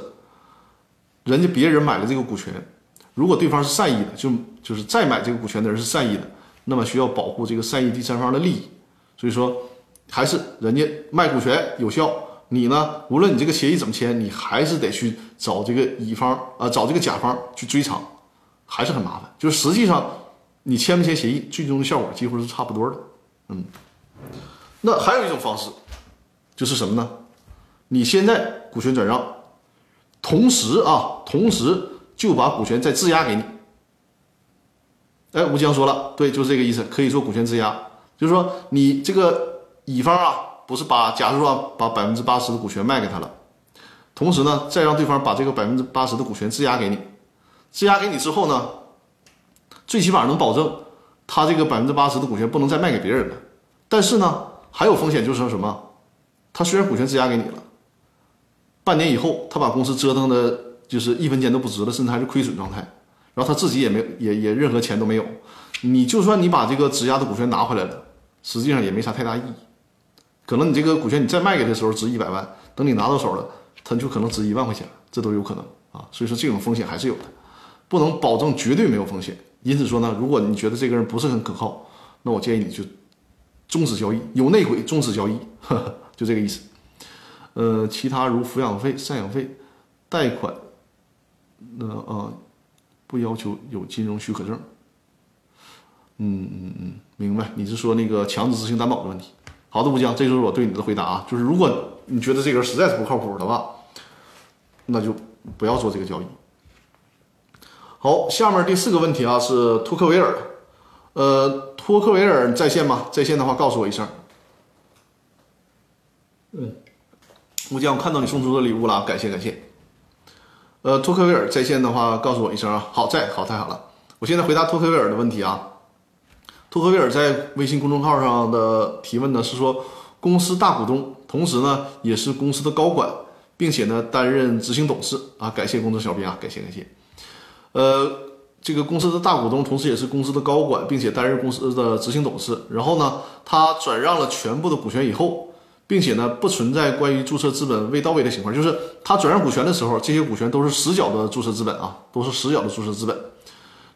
人家别人买了这个股权。如果对方是善意的，就就是再买这个股权的人是善意的，那么需要保护这个善意第三方的利益。所以说，还是人家卖股权有效，你呢，无论你这个协议怎么签，你还是得去找这个乙方啊，找这个甲方去追偿，还是很麻烦。就是实际上你签不签协议，最终的效果几乎是差不多的。嗯，那还有一种方式，就是什么呢？你现在股权转让，同时啊，同时。就把股权再质押给你。哎，吴江说了，对，就是这个意思，可以做股权质押，就是说你这个乙方啊，不是把，假如说把百分之八十的股权卖给他了，同时呢，再让对方把这个百分之八十的股权质押给你，质押给你之后呢，最起码能保证他这个百分之八十的股权不能再卖给别人了。但是呢，还有风险，就是说什么？他虽然股权质押给你了，半年以后他把公司折腾的。就是一分钱都不值了，甚至还是亏损状态，然后他自己也没也也任何钱都没有。你就算你把这个质押的股权拿回来了，实际上也没啥太大意义。可能你这个股权你再卖给的时候值一百万，等你拿到手了，它就可能值一万块钱，这都有可能啊。所以说这种风险还是有的，不能保证绝对没有风险。因此说呢，如果你觉得这个人不是很可靠，那我建议你就终止交易，有内鬼终止交易，就这个意思。呃，其他如抚养费、赡养费、贷款。那啊，不要求有金融许可证。嗯嗯嗯，明白。你是说那个强制执行担保的问题？好的，吴江，这就是我对你的回答啊。就是如果你觉得这个人实在是不靠谱的话，那就不要做这个交易。好，下面第四个问题啊，是托克维尔。呃，托克维尔在线吗？在线的话，告诉我一声。嗯，吴江，我看到你送出的礼物了，感谢感谢。呃，托克维尔在线的话，告诉我一声啊。好在，好，太好了。我现在回答托克维尔的问题啊。托克维尔在微信公众号上的提问呢，是说公司大股东，同时呢也是公司的高管，并且呢担任执行董事啊。感谢工作小编啊，感谢感谢。呃，这个公司的大股东，同时也是公司的高管，并且担任公司的执行董事。然后呢，他转让了全部的股权以后。并且呢，不存在关于注册资本未到位的情况，就是他转让股权的时候，这些股权都是实缴的注册资本啊，都是实缴的注册资本。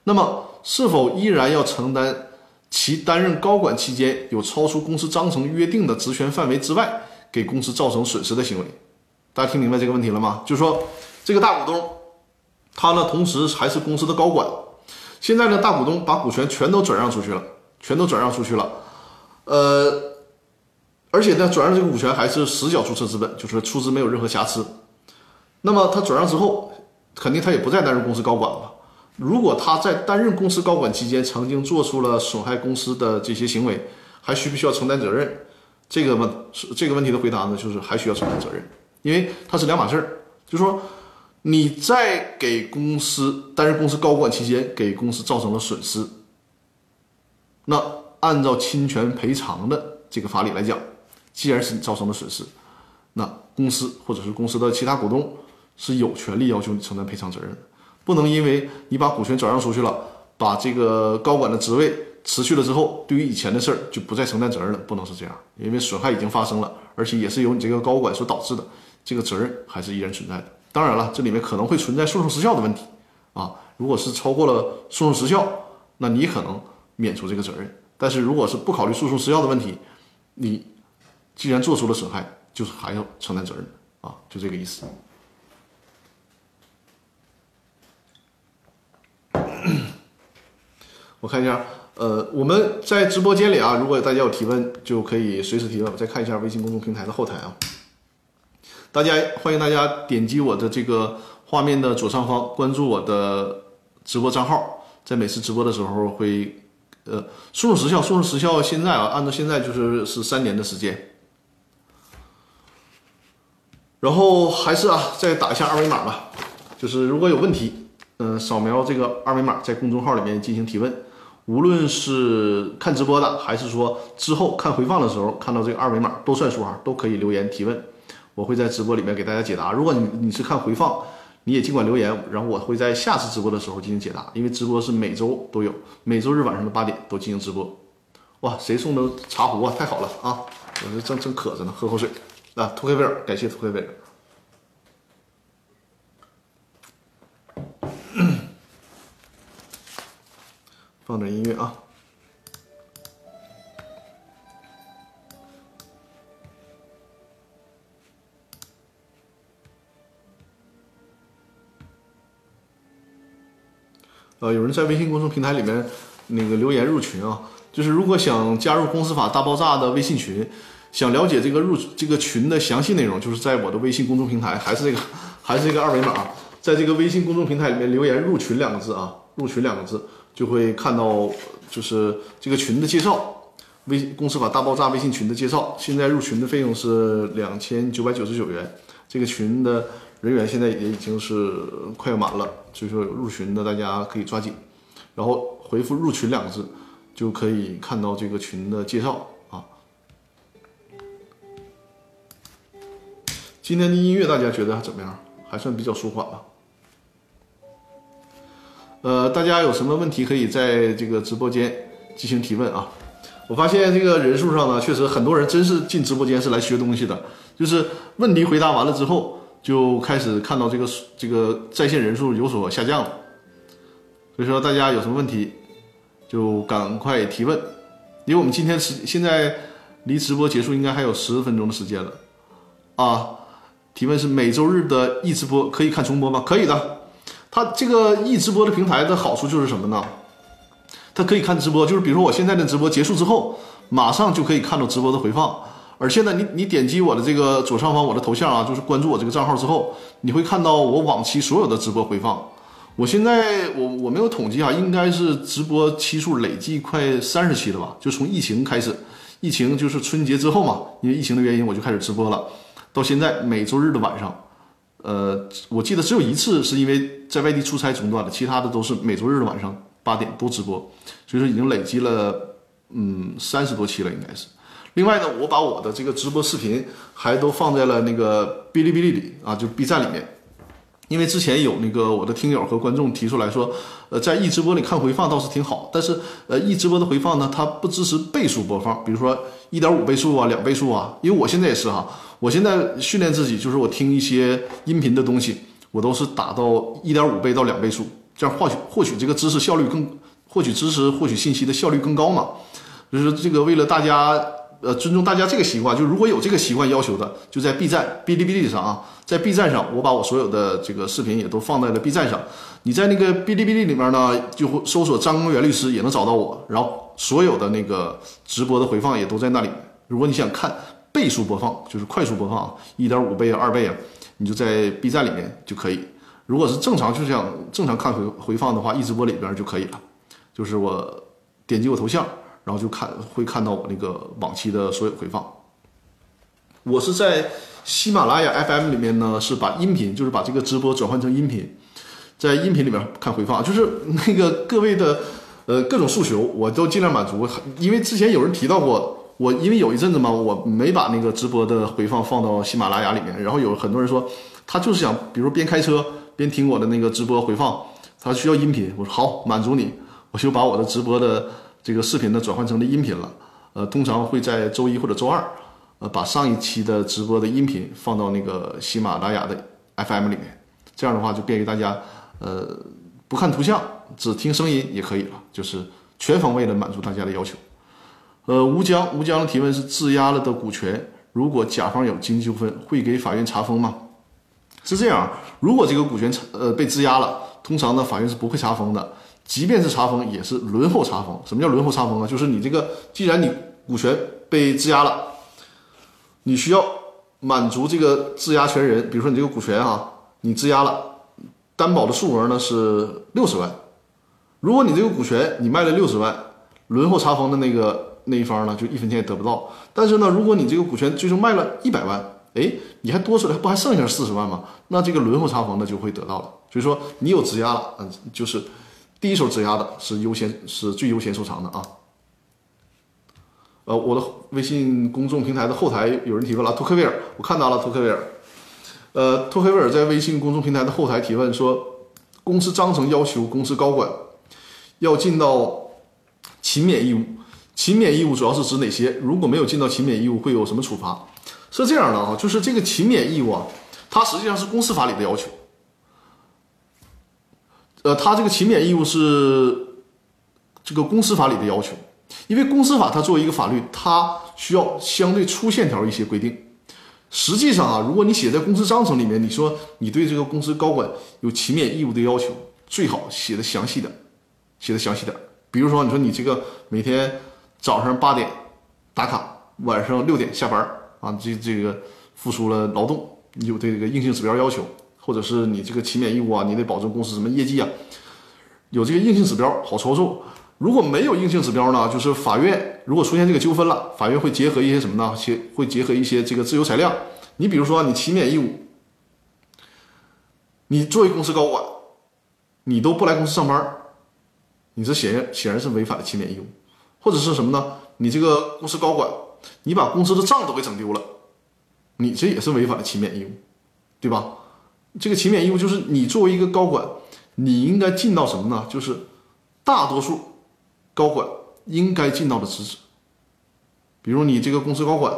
那么，是否依然要承担其担任高管期间有超出公司章程约定的职权范围之外，给公司造成损失的行为？大家听明白这个问题了吗？就是说，这个大股东，他呢，同时还是公司的高管。现在呢，大股东把股权全都转让出去了，全都转让出去了，呃。而且呢，转让这个股权还是实缴注册资本，就是出资没有任何瑕疵。那么他转让之后，肯定他也不再担任公司高管了。如果他在担任公司高管期间曾经做出了损害公司的这些行为，还需不需要承担责任？这个问这个问题的回答呢，就是还需要承担责任，因为它是两码事儿。就是说你在给公司担任公司高管期间给公司造成了损失，那按照侵权赔偿的这个法理来讲。既然是你造成的损失，那公司或者是公司的其他股东是有权利要求你承担赔偿责任的，不能因为你把股权转让出去了，把这个高管的职位辞去了之后，对于以前的事儿就不再承担责任了，不能是这样，因为损害已经发生了，而且也是由你这个高管所导致的，这个责任还是依然存在的。当然了，这里面可能会存在诉讼时效的问题啊，如果是超过了诉讼时效，那你可能免除这个责任，但是如果是不考虑诉讼时效的问题，你。既然做出了损害，就是还要承担责任啊，就这个意思。我看一下，呃，我们在直播间里啊，如果大家有提问，就可以随时提问。我再看一下微信公众平台的后台啊，大家欢迎大家点击我的这个画面的左上方，关注我的直播账号，在每次直播的时候会呃送入时效，送入时效现在啊，按照现在就是是三年的时间。然后还是啊，再打一下二维码吧，就是如果有问题，嗯、扫描这个二维码，在公众号里面进行提问。无论是看直播的，还是说之后看回放的时候看到这个二维码，都算数啊，都可以留言提问，我会在直播里面给大家解答。如果你你是看回放，你也尽管留言，然后我会在下次直播的时候进行解答，因为直播是每周都有，每周日晚上的八点都进行直播。哇，谁送的茶壶啊？太好了啊！我这正正渴着呢，喝口水啊。图克威尔，感谢图克威尔。放点音乐啊。呃，有人在微信公众平台里面那个留言入群啊，就是如果想加入公司法大爆炸的微信群，想了解这个入这个群的详细内容，就是在我的微信公众平台，还是这个 还是这个二维码，在这个微信公众平台里面留言“入群”两个字啊，“入群”两个字就会看到就是这个群的介绍。微公司法大爆炸微信群的介绍，现在入群的费用是两千九百九十九元，这个群的人员现在也已经是快要满了，所以说有入群的大家可以抓紧，然后回复“入群”两个字，就可以看到这个群的介绍今天的音乐大家觉得怎么样？还算比较舒缓吧。呃，大家有什么问题可以在这个直播间进行提问啊？我发现这个人数上呢，确实很多人真是进直播间是来学东西的，就是问题回答完了之后，就开始看到这个这个在线人数有所下降了。所以说大家有什么问题，就赶快提问，因为我们今天时现在离直播结束应该还有十分钟的时间了啊。提问是每周日的易直播可以看重播吗？可以的。它这个易直播的平台的好处就是什么呢？它可以看直播，就是比如说我现在的直播结束之后，马上就可以看到直播的回放。而现在你你点击我的这个左上方我的头像啊，就是关注我这个账号之后，你会看到我往期所有的直播回放。我现在我我没有统计啊，应该是直播期数累计快三十期了吧？就从疫情开始，疫情就是春节之后嘛，因为疫情的原因我就开始直播了，到现在每周日的晚上，呃，我记得只有一次是因为在外地出差中断了，其他的都是每周日的晚上八点都直播，所以说已经累积了嗯三十多期了，应该是。另外呢，我把我的这个直播视频还都放在了那个哔哩哔哩里啊，就 B 站里面。因为之前有那个我的听友和观众提出来说，呃，在易直播里看回放倒是挺好，但是呃，易直播的回放呢，它不支持倍数播放，比如说一点五倍速啊、两倍速啊。因为我现在也是哈，我现在训练自己，就是我听一些音频的东西，我都是打到一点五倍到两倍速，这样获取获取这个知识效率更，获取知识、获取信息的效率更高嘛。就是这个为了大家。呃，尊重大家这个习惯，就如果有这个习惯要求的，就在 B 站、哔哩哔哩上啊，在 B 站上，我把我所有的这个视频也都放在了 B 站上。你在那个哔哩哔哩里面呢，就会搜索张公元律师也能找到我，然后所有的那个直播的回放也都在那里。如果你想看倍速播放，就是快速播放，一点五倍啊、二倍啊，你就在 B 站里面就可以。如果是正常就想正常看回回放的话，一直播里边就可以了。就是我点击我头像。然后就看会看到我那个往期的所有回放。我是在喜马拉雅 FM 里面呢，是把音频，就是把这个直播转换成音频，在音频里面看回放，就是那个各位的呃各种诉求，我都尽量满足。因为之前有人提到过，我因为有一阵子嘛，我没把那个直播的回放放到喜马拉雅里面，然后有很多人说他就是想，比如边开车边听我的那个直播回放，他需要音频，我说好，满足你，我就把我的直播的。这个视频呢转换成了音频了，呃，通常会在周一或者周二，呃，把上一期的直播的音频放到那个喜马拉雅的 FM 里面，这样的话就便于大家，呃，不看图像，只听声音也可以了，就是全方位的满足大家的要求。呃，吴江，吴江的提问是质押了的股权，如果甲方有经济纠纷，会给法院查封吗？是这样，如果这个股权呃被质押了，通常呢法院是不会查封的。即便是查封，也是轮候查封。什么叫轮候查封啊？就是你这个，既然你股权被质押了，你需要满足这个质押权人，比如说你这个股权啊，你质押了，担保的数额呢是六十万，如果你这个股权你卖了六十万，轮候查封的那个那一方呢，就一分钱也得不到。但是呢，如果你这个股权最终卖了一百万，哎，你还多出来，不还剩下四十万吗？那这个轮候查封的就会得到了。所以说你有质押了，嗯，就是第一手质押的是优先，是最优先收藏的啊。呃，我的微信公众平台的后台有人提问了，托克维尔，我看到了托克维尔。呃，托克维尔在微信公众平台的后台提问说，公司章程要求公司高管要尽到勤勉义务，勤勉义务主要是指哪些？如果没有尽到勤勉义务，会有什么处罚？是这样的啊，就是这个勤勉义务啊，它实际上是公司法里的要求。呃，它这个勤勉义务是这个公司法里的要求。因为公司法它作为一个法律，它需要相对粗线条一些规定。实际上啊，如果你写在公司章程里面，你说你对这个公司高管有勤勉义务的要求，最好写的详细点，写的详细点。比如说，你说你这个每天早上八点打卡，晚上六点下班啊，这这个付出了劳动，有这个硬性指标要求，或者是你这个勤勉义务啊，你得保证公司什么业绩啊，有这个硬性指标好操作。如果没有硬性指标呢，就是法院如果出现这个纠纷了，法院会结合一些什么呢？结会结合一些这个自由裁量。你比如说，你勤勉义务，你作为公司高管，你都不来公司上班，你这显然显然是违反了勤勉义务。或者是什么呢？你这个公司高管，你把公司的账都给整丢了，你这也是违反了勤勉义务，对吧？这个勤勉义务就是你作为一个高管，你应该尽到什么呢？就是大多数。高管应该尽到的职责，比如你这个公司高管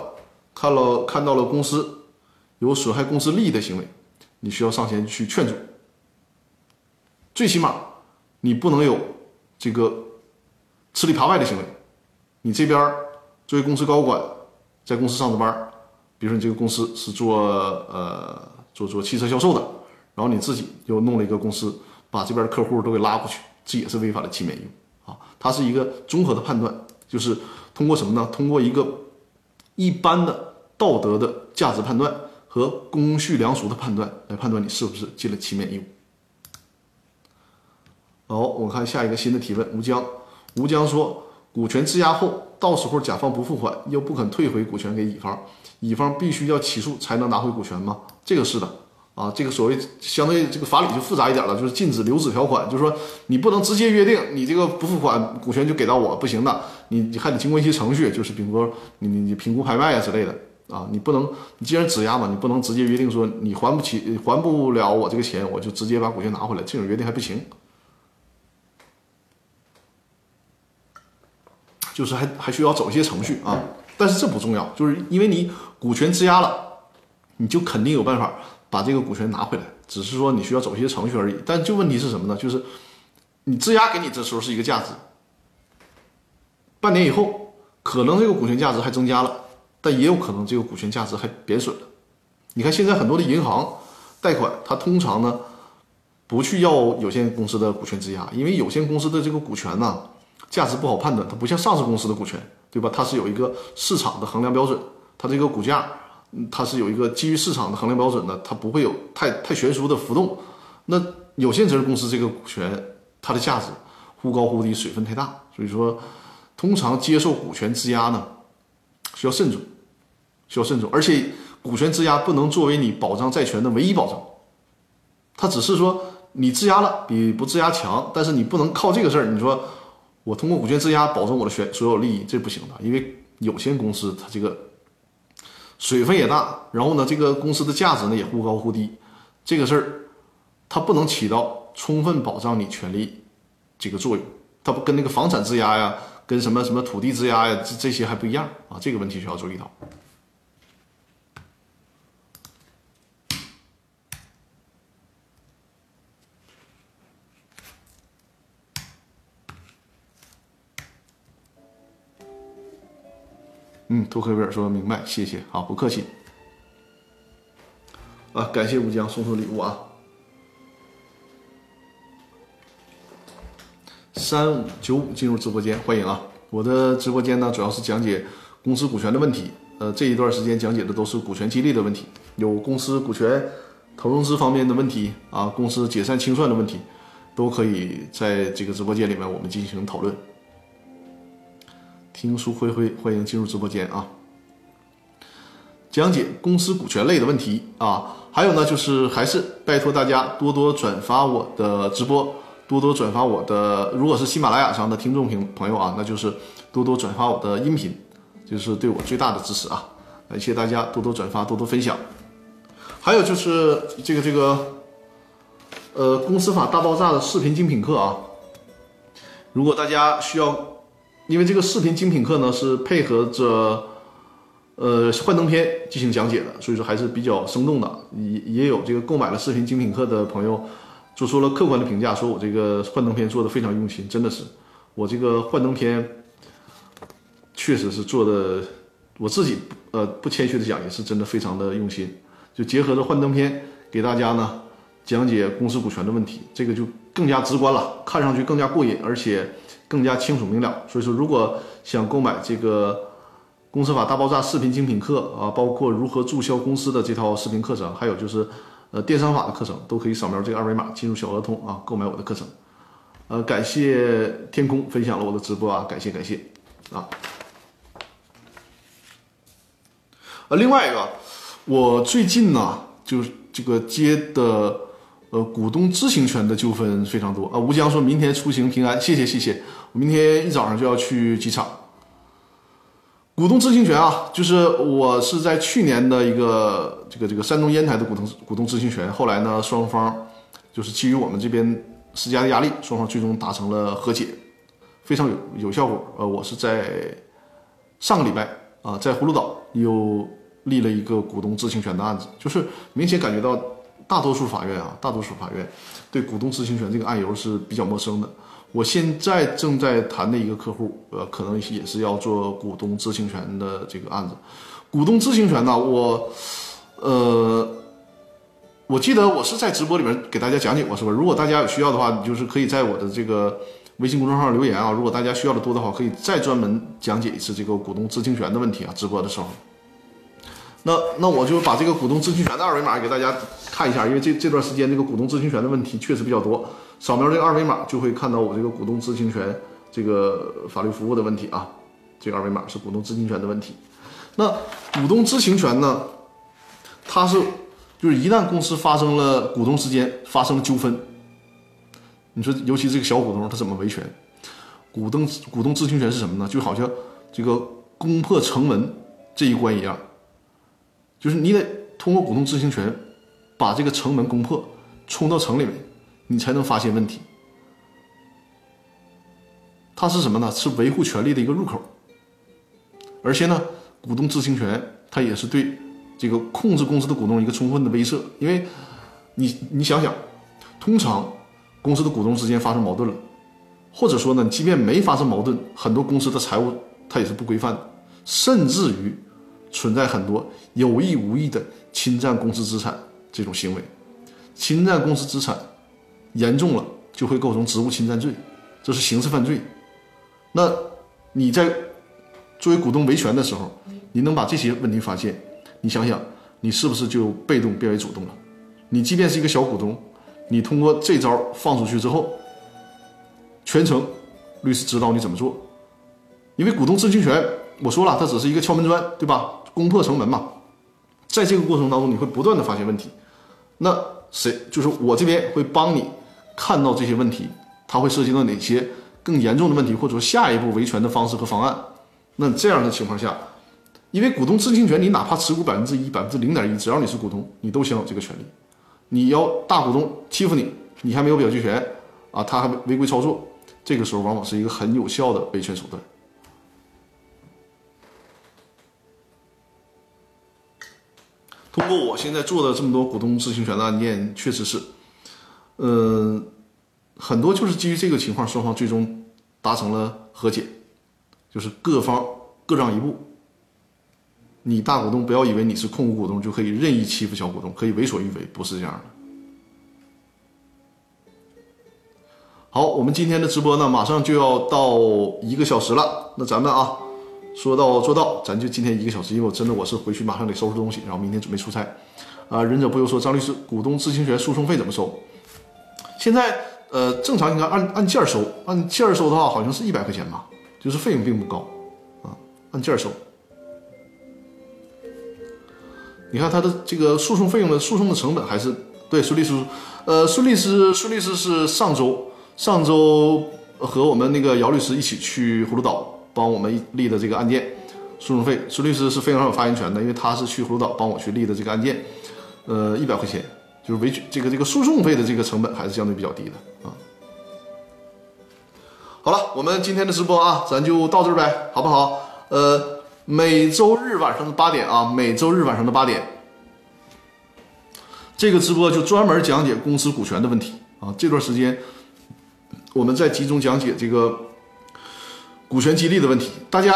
看了看到了公司有损害公司利益的行为，你需要上前去劝阻。最起码你不能有这个吃里扒外的行为。你这边作为公司高管在公司上着班，比如说你这个公司是做呃做做汽车销售的，然后你自己又弄了一个公司，把这边的客户都给拉过去，这也是违反了勤勉义务。啊，它是一个综合的判断，就是通过什么呢？通过一个一般的道德的价值判断和公序良俗的判断来判断你是不是尽了勤勉义务。好，我看下一个新的提问，吴江，吴江说，股权质押后，到时候甲方不付款，又不肯退回股权给乙方，乙方必须要起诉才能拿回股权吗？这个是的。啊，这个所谓相对这个法理就复杂一点了，就是禁止留置条款，就是说你不能直接约定你这个不付款股权就给到我，不行的，你你还得经过一些程序，就是比如说你你你评估拍卖啊之类的啊，你不能你既然质押嘛，你不能直接约定说你还不起还不了我这个钱，我就直接把股权拿回来，这种约定还不行，就是还还需要走一些程序啊，但是这不重要，就是因为你股权质押了，你就肯定有办法。把这个股权拿回来，只是说你需要走一些程序而已。但就问题是什么呢？就是你质押给你这时候是一个价值，半年以后可能这个股权价值还增加了，但也有可能这个股权价值还贬损了。你看现在很多的银行贷款，它通常呢不去要有限公司的股权质押，因为有限公司的这个股权呢价值不好判断，它不像上市公司的股权，对吧？它是有一个市场的衡量标准，它这个股价。它是有一个基于市场的衡量标准的，它不会有太太悬殊的浮动。那有限责任公司这个股权，它的价值忽高忽低，水分太大，所以说通常接受股权质押呢，需要慎重，需要慎重。而且股权质押不能作为你保障债权的唯一保障，它只是说你质押了比不质押强，但是你不能靠这个事儿，你说我通过股权质押保证我的权所有利益，这不行的，因为有限公司它这个。水分也大，然后呢，这个公司的价值呢也忽高忽低，这个事儿它不能起到充分保障你权利这个作用，它不跟那个房产质押呀，跟什么什么土地质押呀，这这些还不一样啊，这个问题需要注意到。嗯，托克维尔说明白，谢谢，好，不客气。啊，感谢吴江送出礼物啊。三五九五进入直播间，欢迎啊！我的直播间呢，主要是讲解公司股权的问题。呃，这一段时间讲解的都是股权激励的问题，有公司股权投融资方面的问题啊，公司解散清算的问题，都可以在这个直播间里面我们进行讨论。听书灰灰，欢迎进入直播间啊！讲解公司股权类的问题啊，还有呢，就是还是拜托大家多多转发我的直播，多多转发我的。如果是喜马拉雅上的听众朋朋友啊，那就是多多转发我的音频，就是对我最大的支持啊！感谢大家多多转发，多多分享。还有就是这个这个，呃，公司法大爆炸的视频精品课啊，如果大家需要。因为这个视频精品课呢是配合着，呃幻灯片进行讲解的，所以说还是比较生动的。也也有这个购买了视频精品课的朋友做出了客观的评价，说我这个幻灯片做的非常用心，真的是，我这个幻灯片确实是做的，我自己呃不谦虚的讲，也是真的非常的用心。就结合着幻灯片给大家呢讲解公司股权的问题，这个就更加直观了，看上去更加过瘾，而且。更加清楚明了，所以说，如果想购买这个《公司法大爆炸》视频精品课啊，包括如何注销公司的这套视频课程，还有就是呃电商法的课程，都可以扫描这个二维码进入小额通啊，购买我的课程。呃，感谢天空分享了我的直播啊，感谢感谢啊。呃，另外一个，我最近呢，就是这个接的。呃，股东知情权的纠纷非常多啊。吴江说明天出行平安，谢谢谢谢。我明天一早上就要去机场。股东知情权啊，就是我是在去年的一个这个这个山东烟台的股东股东知情权，后来呢，双方就是基于我们这边施加的压力，双方最终达成了和解，非常有有效果。呃，我是在上个礼拜啊，在葫芦岛又立了一个股东知情权的案子，就是明显感觉到。大多数法院啊，大多数法院对股东知情权这个案由是比较陌生的。我现在正在谈的一个客户，呃，可能也是要做股东知情权的这个案子。股东知情权呢，我，呃，我记得我是在直播里面给大家讲解过，是吧？如果大家有需要的话，你就是可以在我的这个微信公众号留言啊。如果大家需要的多的话，可以再专门讲解一次这个股东知情权的问题啊。直播的时候。那那我就把这个股东知情权的二维码给大家看一下，因为这这段时间这个股东知情权的问题确实比较多。扫描这个二维码就会看到我这个股东知情权这个法律服务的问题啊。这个二维码是股东知情权的问题。那股东知情权呢，它是就是一旦公司发生了股东之间发生了纠纷，你说尤其这个小股东他怎么维权？股东股东知情权是什么呢？就好像这个攻破城门这一关一样。就是你得通过股东知情权，把这个城门攻破，冲到城里面，你才能发现问题。它是什么呢？是维护权利的一个入口。而且呢，股东知情权它也是对这个控制公司的股东一个充分的威慑。因为，你你想想，通常公司的股东之间发生矛盾了，或者说呢，即便没发生矛盾，很多公司的财务它也是不规范的，甚至于。存在很多有意无意的侵占公司资产这种行为，侵占公司资产严重了就会构成职务侵占罪，这是刑事犯罪。那你在作为股东维权的时候，你能把这些问题发现，你想想，你是不是就被动变为主动了？你即便是一个小股东，你通过这招放出去之后，全程律师指导你怎么做，因为股东知情权，我说了，它只是一个敲门砖，对吧？攻破城门嘛，在这个过程当中，你会不断的发现问题。那谁就是我这边会帮你看到这些问题，它会涉及到哪些更严重的问题，或者说下一步维权的方式和方案。那这样的情况下，因为股东知情权，你哪怕持股百分之一、百分之零点一，只要你是股东，你都享有这个权利。你要大股东欺负你，你还没有表决权啊，他还违规操作，这个时候往往是一个很有效的维权手段。通过我现在做的这么多股东知情权的案件，确实是，嗯，很多就是基于这个情况，双方最终达成了和解，就是各方各让一步。你大股东不要以为你是控股股东就可以任意欺负小股东，可以为所欲为，不是这样的。好，我们今天的直播呢，马上就要到一个小时了，那咱们啊。说到做到，咱就今天一个小时，因为我真的我是回去马上得收拾东西，然后明天准备出差。啊，忍者不由说，张律师，股东知情权诉讼费怎么收？现在呃，正常应该按按件儿收，按件儿收的话好像是一百块钱吧，就是费用并不高啊，按件儿收。你看他的这个诉讼费用的诉讼的成本还是对孙律师，呃，孙律师孙律师是上周上周和我们那个姚律师一起去葫芦岛帮我们立的这个案件，诉讼费孙律师是非常有发言权的，因为他是去葫芦岛帮我去立的这个案件，呃，一百块钱就是维权这个这个诉讼费的这个成本还是相对比较低的啊。好了，我们今天的直播啊，咱就到这儿呗，好不好？呃。每周日晚上的八点啊，每周日晚上的八点，这个直播就专门讲解公司股权的问题啊。这段时间我们在集中讲解这个股权激励的问题。大家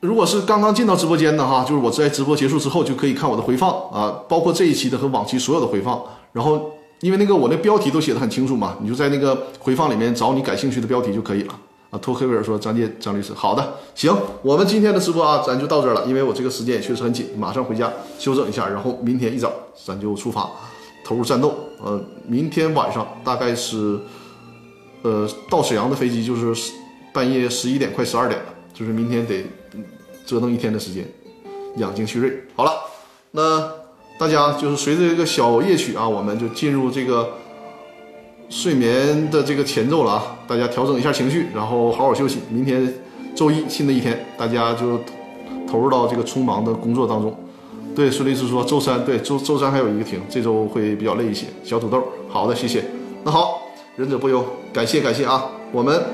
如果是刚刚进到直播间的哈，就是我在直播结束之后就可以看我的回放啊，包括这一期的和往期所有的回放。然后因为那个我那标题都写的很清楚嘛，你就在那个回放里面找你感兴趣的标题就可以了啊。托克维尔说：“张建张律师，好的，行，我们今天的直播啊，咱就到这儿了，因为我这个时间也确实很紧，马上回家休整一下，然后明天一早咱就出发，投入战斗。呃，明天晚上大概是，呃，到沈阳的飞机就是半夜十一点快十二点了，就是明天得折腾一天的时间，养精蓄锐。好了，那大家就是随着这个小夜曲啊，我们就进入这个。”睡眠的这个前奏了啊，大家调整一下情绪，然后好好休息。明天周一新的一天，大家就投入到这个匆忙的工作当中。对，孙律师说周三对周周三还有一个庭，这周会比较累一些。小土豆，好的，谢谢。那好，忍者不忧，感谢感谢啊。我们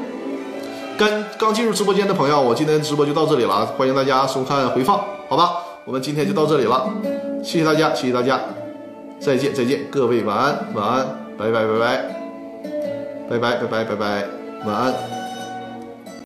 刚刚进入直播间的朋友，我今天直播就到这里了，欢迎大家收看回放，好吧？我们今天就到这里了，谢谢大家，谢谢大家，再见再见，各位晚安晚安，拜拜拜拜。拜拜拜拜拜拜，晚安。